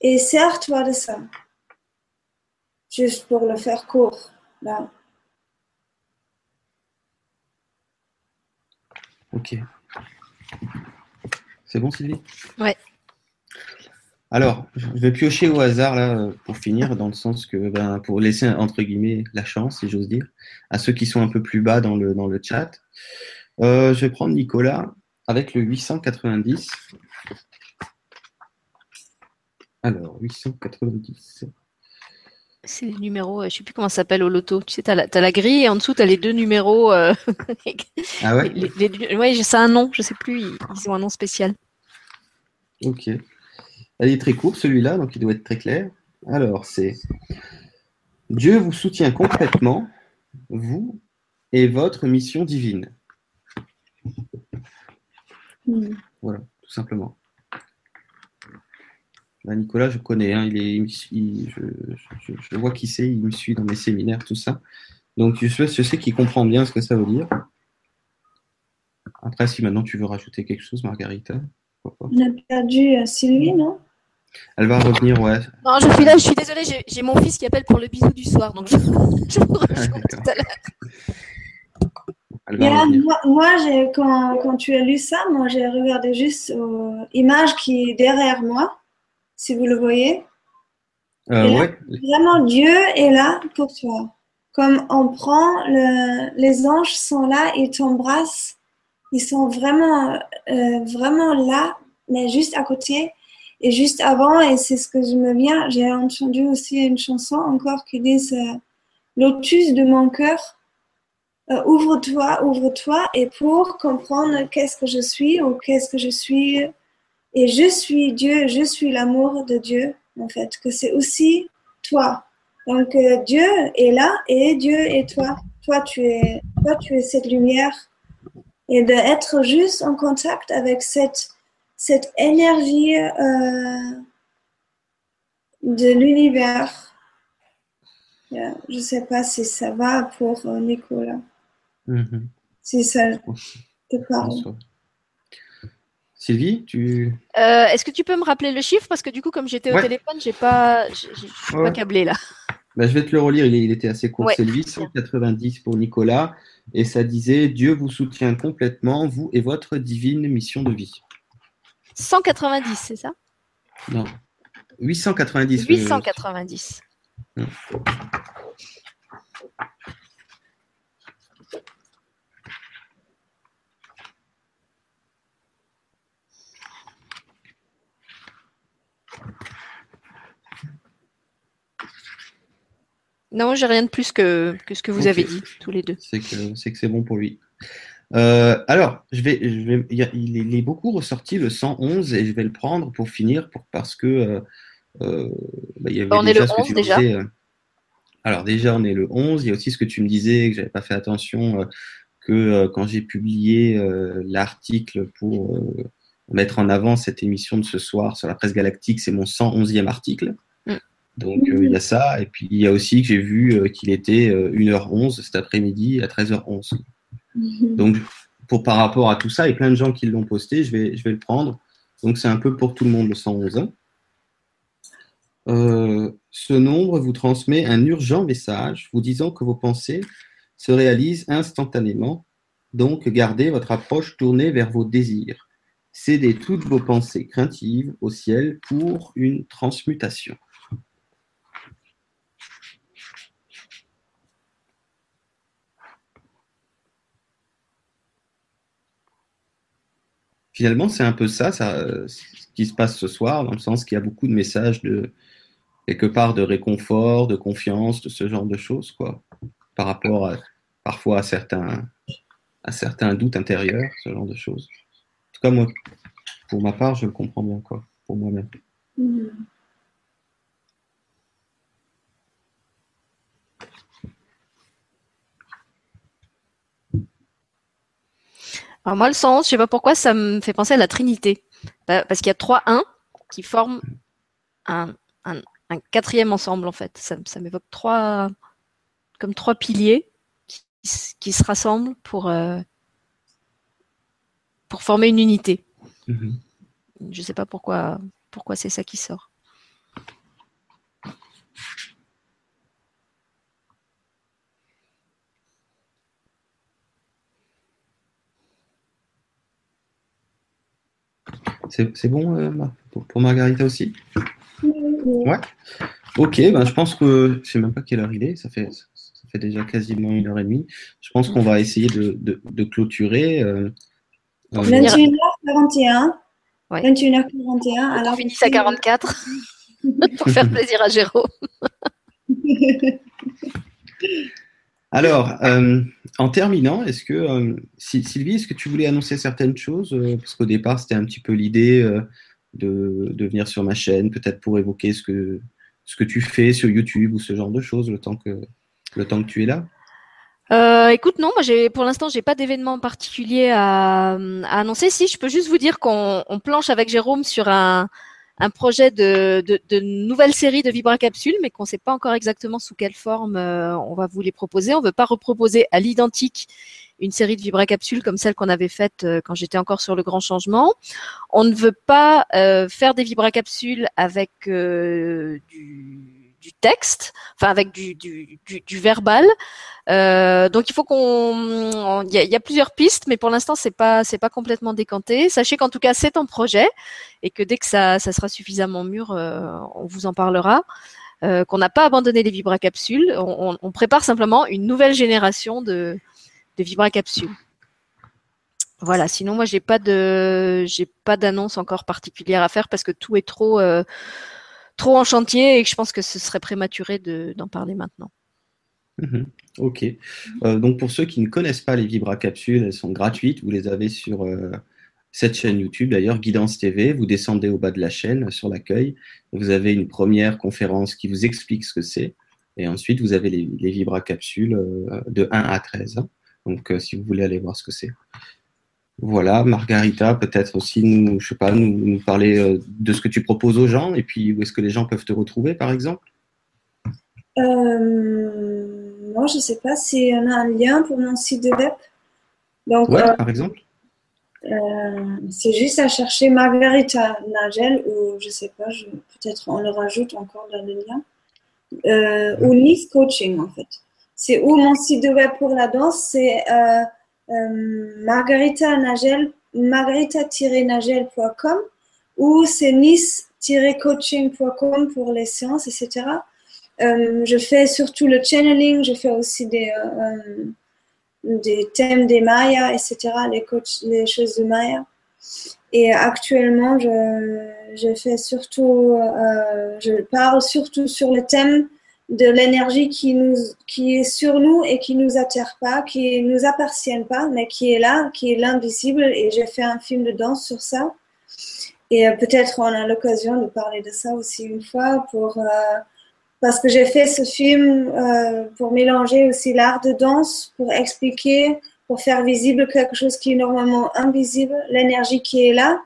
Et sers-toi de ça. Juste pour le faire court, là. Ok. C'est bon, Sylvie? Ouais. Alors, je vais piocher au hasard là pour finir, dans le sens que ben, pour laisser entre guillemets la chance, si j'ose dire, à ceux qui sont un peu plus bas dans le, dans le chat. Euh, je vais prendre Nicolas avec le 890. Alors, 890. C'est les numéros, euh, je ne sais plus comment ça s'appelle au loto. Tu sais, tu as, la grille et en dessous, tu as les deux numéros. Euh, ah ouais? Oui, c'est un nom, je ne sais plus, ils, ont un nom spécial. Ok. Il est très court celui-là, donc il doit être très clair. Alors, c'est Dieu vous soutient complètement, vous et votre mission divine. Hmm. Voilà, tout simplement. Bah, Nicolas, je connais, hein, il est, je, vois qui c'est, il me suit dans mes séminaires, tout ça. Donc je sais, je sais qu'il comprend bien ce que ça veut dire. Après, si maintenant tu veux rajouter quelque chose, Margarita. On a perdu euh, Sylvie, non? Elle va revenir, ouais. Non, je suis là, je suis désolée, j'ai mon fils qui appelle pour le bisou du soir, donc je, vous rejoins tout à l'heure. moi, quand, quand, tu as lu ça, moi j'ai regardé juste l'image qui est derrière moi si vous le voyez. Euh, vraiment, Dieu est là pour toi. Comme on prend, le, les anges sont là, ils t'embrassent, ils sont vraiment, euh, vraiment là, mais juste à côté. Et juste avant, et c'est ce que je me viens, j'ai entendu aussi une chanson encore qui dit euh, Lotus de mon cœur, ouvre-toi, ouvre-toi, et pour comprendre qu'est-ce que je suis ou qu'est-ce que je suis et je suis Dieu, je suis l'amour de Dieu, en fait, que c'est aussi toi. Donc euh, Dieu est là et Dieu est toi. Toi, tu es, toi, tu es cette lumière. Et d'être juste en contact avec cette, cette énergie euh, de l'univers. je ne sais pas si ça va pour euh, Nicolas. Mm-hmm. Si ça te parle. Sylvie, tu. Euh, est-ce que tu peux me rappeler le chiffre? Parce que du coup, comme j'étais au téléphone, j'ai pas, suis pas câblé là. Bah, je vais te le relire, il, était assez court. C'est le 890 pour Nicolas. Et ça disait Dieu vous soutient complètement, vous et votre divine mission de vie. 190, c'est ça? Non. 890. 890. Non, j'ai rien de plus que, ce que vous avez dit, tous les deux. C'est que c'est bon pour lui. Euh, alors, je vais, il, est, beaucoup ressorti le 111 et je vais le prendre pour finir pour, parce que euh, euh, bah, on est le 11 déjà. alors déjà, on est le 11. Il y a aussi ce que tu me disais que j'avais pas fait attention que quand j'ai publié l'article pour mettre en avant cette émission de ce soir sur la presse galactique, c'est mon 111e article. Donc euh, il y a ça, et puis il y a aussi que j'ai vu euh, qu'il était 1h11 euh, cet après-midi à 13h11. Donc pour par rapport à tout ça, et plein de gens qui l'ont posté, je vais, je vais le prendre. Donc c'est un peu pour tout le monde le 111. ce nombre vous transmet un urgent message vous disant que vos pensées se réalisent instantanément. Donc gardez votre approche tournée vers vos désirs. Cédez toutes vos pensées craintives au ciel pour une transmutation. Finalement, c'est un peu ça, ça, ce qui se passe ce soir, dans le sens qu'il y a beaucoup de messages de quelque part de réconfort, de confiance, de ce genre de choses, quoi, par rapport parfois à certains, à certains doutes intérieurs, ce genre de choses. En tout cas, moi, pour ma part, je le comprends bien, quoi, pour moi-même. Mm-hmm. Alors moi, le 111, je sais pas pourquoi, ça me fait penser à la Trinité. Bah, parce qu'il y a trois 1 qui forment un, quatrième ensemble, en fait. Ça, m'évoque trois, comme trois piliers qui, se rassemblent pour, euh, pour former une unité. Mm-hmm. Je ne sais pas pourquoi, pourquoi c'est ça qui sort. C'est bon euh, pour, Margarita aussi? Ouais. Ok, ben, je pense que je ne sais même pas quelle heure il est, ça fait, ça fait déjà quasiment une heure et demie. Je pense qu'on va essayer de, de, clôturer. Euh, 21h41. Ouais. 21h41. Alors, on finit à 44 pour faire plaisir à Jérôme. Alors, euh, en terminant, est-ce que, euh, Sylvie, est-ce que tu voulais annoncer certaines choses euh, Parce qu'au départ, c'était un petit peu l'idée de, venir sur ma chaîne, peut-être pour évoquer ce que, tu fais sur YouTube ou ce genre de choses, le temps que, tu es là? écoute, non, moi pour l'instant j'ai pas d'événement particulier à, annoncer. Si, je peux juste vous dire qu'on planche avec Jérôme sur un, un projet de, de, de, nouvelle série de vibracapsules, mais qu'on ne sait pas encore exactement sous quelle forme euh, on va vous les proposer. On ne veut pas reproposer à l'identique une série de vibracapsules comme celle qu'on avait faite euh, quand j'étais encore sur le grand changement. On ne veut pas euh, faire des vibracapsules avec du du texte, enfin avec du, du, verbal. Euh, donc il faut qu'on, il y, a plusieurs pistes, mais pour l'instant c'est pas c'est pas complètement décanté. Sachez qu'en tout cas c'est en projet et que dès que ça, ça sera suffisamment mûr, euh, on vous en parlera. Euh, qu'on n'a pas abandonné les vibracapsules, on, on, prépare simplement une nouvelle génération de, de vibracapsules. Voilà. Sinon, moi, j'ai pas de, j'ai pas d'annonce encore particulière à faire parce que tout est trop, trop en chantier et je pense que ce serait prématuré d'en parler maintenant. Mhm. ok. Euh, donc pour ceux qui ne connaissent pas les Vibra capsules, elles sont gratuites. Vous les avez sur euh, cette chaîne YouTube d'ailleurs, Guidance TV. Vous descendez au bas de la chaîne sur l'accueil. Vous avez une première conférence qui vous explique ce que c'est. Et ensuite, vous avez les, Vibra capsules euh, de 1 à 13. Donc si vous voulez aller voir ce que c'est. Voilà, Margarita, peut-être aussi nous, je sais pas, nous, parler euh, de ce que tu proposes aux gens et puis où est-ce que les gens peuvent te retrouver, par exemple? Euh, Moi, je sais pas s'il y en a un lien pour mon site de web. Donc, ouais, euh, par exemple? c'est juste à chercher Margarita Nagel ou je sais pas, peut-être on le rajoute encore dans le lien. Ou Nice Coaching en fait. C'est où mon site de web pour la danse, c'est euh, Margarita Nagel, margarita-nagel.com ou c'est nice-coaching.com pour les séances, etc. Euh, je fais surtout le channeling, je fais aussi des, euh, des thèmes des Mayas, etc., les, les choses de Maya. Et actuellement, je, je fais surtout, je parle surtout sur le thème de l'énergie qui, nous, qui est sur nous et qui nous atterre pas, qui nous appartient pas, mais qui est là, qui est l'invisible. Et j'ai fait un film de danse sur ça. Et euh, peut-être on a l'occasion de parler de ça aussi une fois pour, euh, parce que j'ai fait ce film euh, pour mélanger aussi l'art de danse, pour expliquer, pour faire visible quelque chose qui est normalement invisible, l'énergie qui est là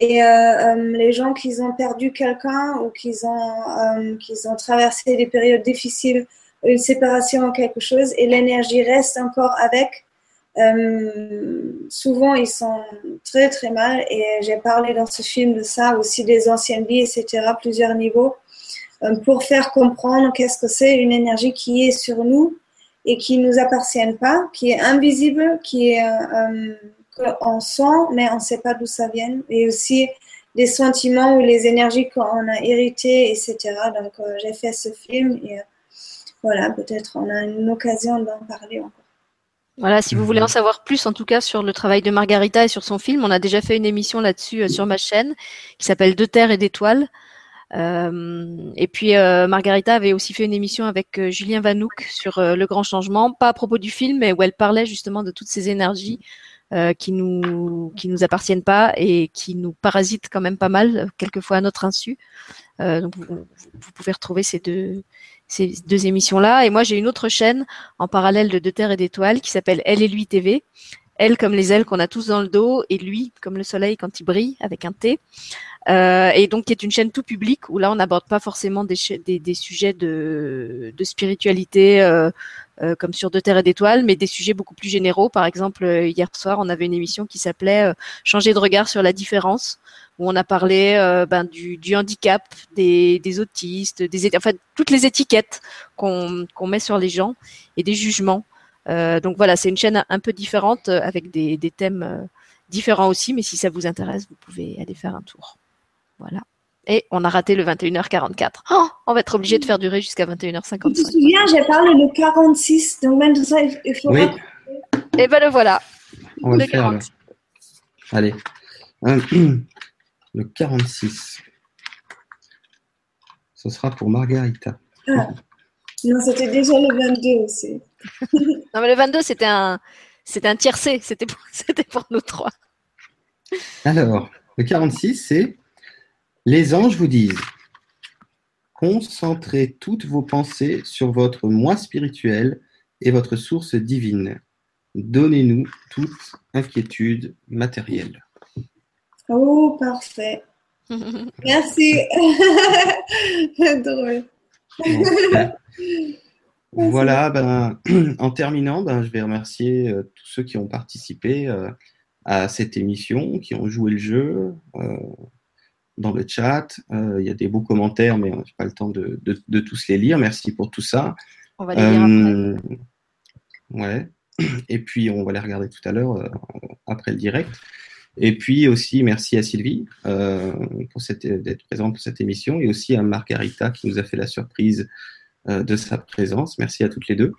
et euh, euh, les gens qui ont perdu quelqu'un ou qui ont, euh, ont traversé des périodes difficiles, une séparation ou quelque chose, et l'énergie reste encore avec, souvent ils sont très très mal. Et j'ai parlé dans ce film de ça, aussi des anciennes vies, etc., plusieurs niveaux, pour faire comprendre qu'est-ce que c'est une énergie qui est sur nous et qui ne nous appartient pas, qui est invisible, qui est qu'on sent, mais on ne sait pas d'où ça vient. Et aussi des sentiments ou les énergies qu'on a héritées, etc. Donc, euh, j'ai fait ce film et euh, voilà, peut-être on a une occasion d'en parler encore. Voilà, si vous voulez en savoir plus, en tout cas, sur le travail de Margarita et sur son film, on a déjà fait une émission là-dessus euh, sur ma chaîne qui s'appelle De terre et d'étoiles. et puis Margarita avait aussi fait une émission avec Julien Vanouk sur le grand changement, pas à propos du film, mais où elle parlait justement de toutes ces énergies qui nous qui nous appartiennent pas et qui nous parasitent quand même pas mal quelquefois à notre insu. Euh, donc vous, pouvez retrouver ces deux ces deux émissions là. Et moi j'ai une autre chaîne en parallèle de De Terre et d'Étoiles qui s'appelle Elle et lui TV. Elle comme les ailes qu'on a tous dans le dos, et lui comme le soleil quand il brille avec un T. Euh, et donc qui est une chaîne tout public où là on n'aborde pas forcément des, des, des, sujets de, de spiritualité euh, euh, comme sur De Terre et d'Étoiles, mais des sujets beaucoup plus généraux. Par exemple, euh, hier soir, on avait une émission qui s'appelait euh, Changer de regard sur la différence, où on a parlé ben, du, du, handicap, des, des autistes, des enfin toutes les étiquettes qu'on qu'on met sur les gens et des jugements. Donc voilà, c'est une chaîne un peu différente avec des, des thèmes différents aussi, mais si ça vous intéresse, vous pouvez aller faire un tour. Voilà. Et on a raté le 21h44. Oh, on va être obligé de faire durer jusqu'à 21h55. Je me souviens, j'ai parlé le 46, donc même ça, il faut. Oui. Et ben le voilà. On va le, le faire. Allez. Le 46. Ce sera pour Margarita. Ah. Non, c'était déjà le 22 aussi. Non, mais le 22, c'était un, c'était un tiercé. C'était pour, c'était pour nous trois. Alors, le 46, c'est les anges vous disent Concentrez toutes vos pensées sur votre moi spirituel et votre source divine. Donnez-nous toute inquiétude matérielle. Oh, parfait. Merci. Drôle. Voilà, ben, en terminant, ben, je vais remercier euh, tous ceux qui ont participé euh, à cette émission, qui ont joué le jeu. Euh, dans le chat. Il y a des beaux commentaires, mais je n'ai pas le temps de, de, de, tous les lire. Merci pour tout ça. On va les lire après. Ouais. Et puis, on va les regarder tout à l'heure, après le direct. Et puis aussi, merci à Sylvie euh, pour d'être présente pour cette émission et aussi à Margarita qui nous a fait la surprise de sa présence. Merci à toutes les deux.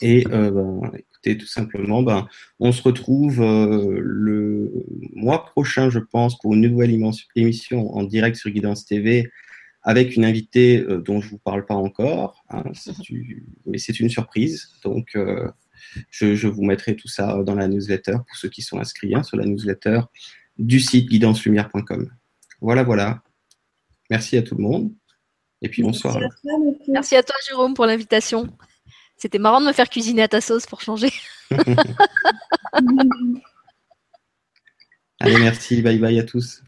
Et euh, ben, écoutez, tout simplement, ben, on se retrouve euh, le mois prochain, je pense, pour une nouvelle émission en direct sur Guidance TV avec une invitée euh, dont je ne vous parle pas encore, hein, une, mais c'est une surprise. Donc, euh, je, je, vous mettrai tout ça dans la newsletter pour ceux qui sont inscrits hein, sur la newsletter du site guidancelumière.com. Voilà, voilà. Merci à tout le monde. Et puis bonsoir. Merci à toi, Jérôme, pour l'invitation. C'était marrant de me faire cuisiner à ta sauce pour changer. Allez, merci. Bye bye à tous.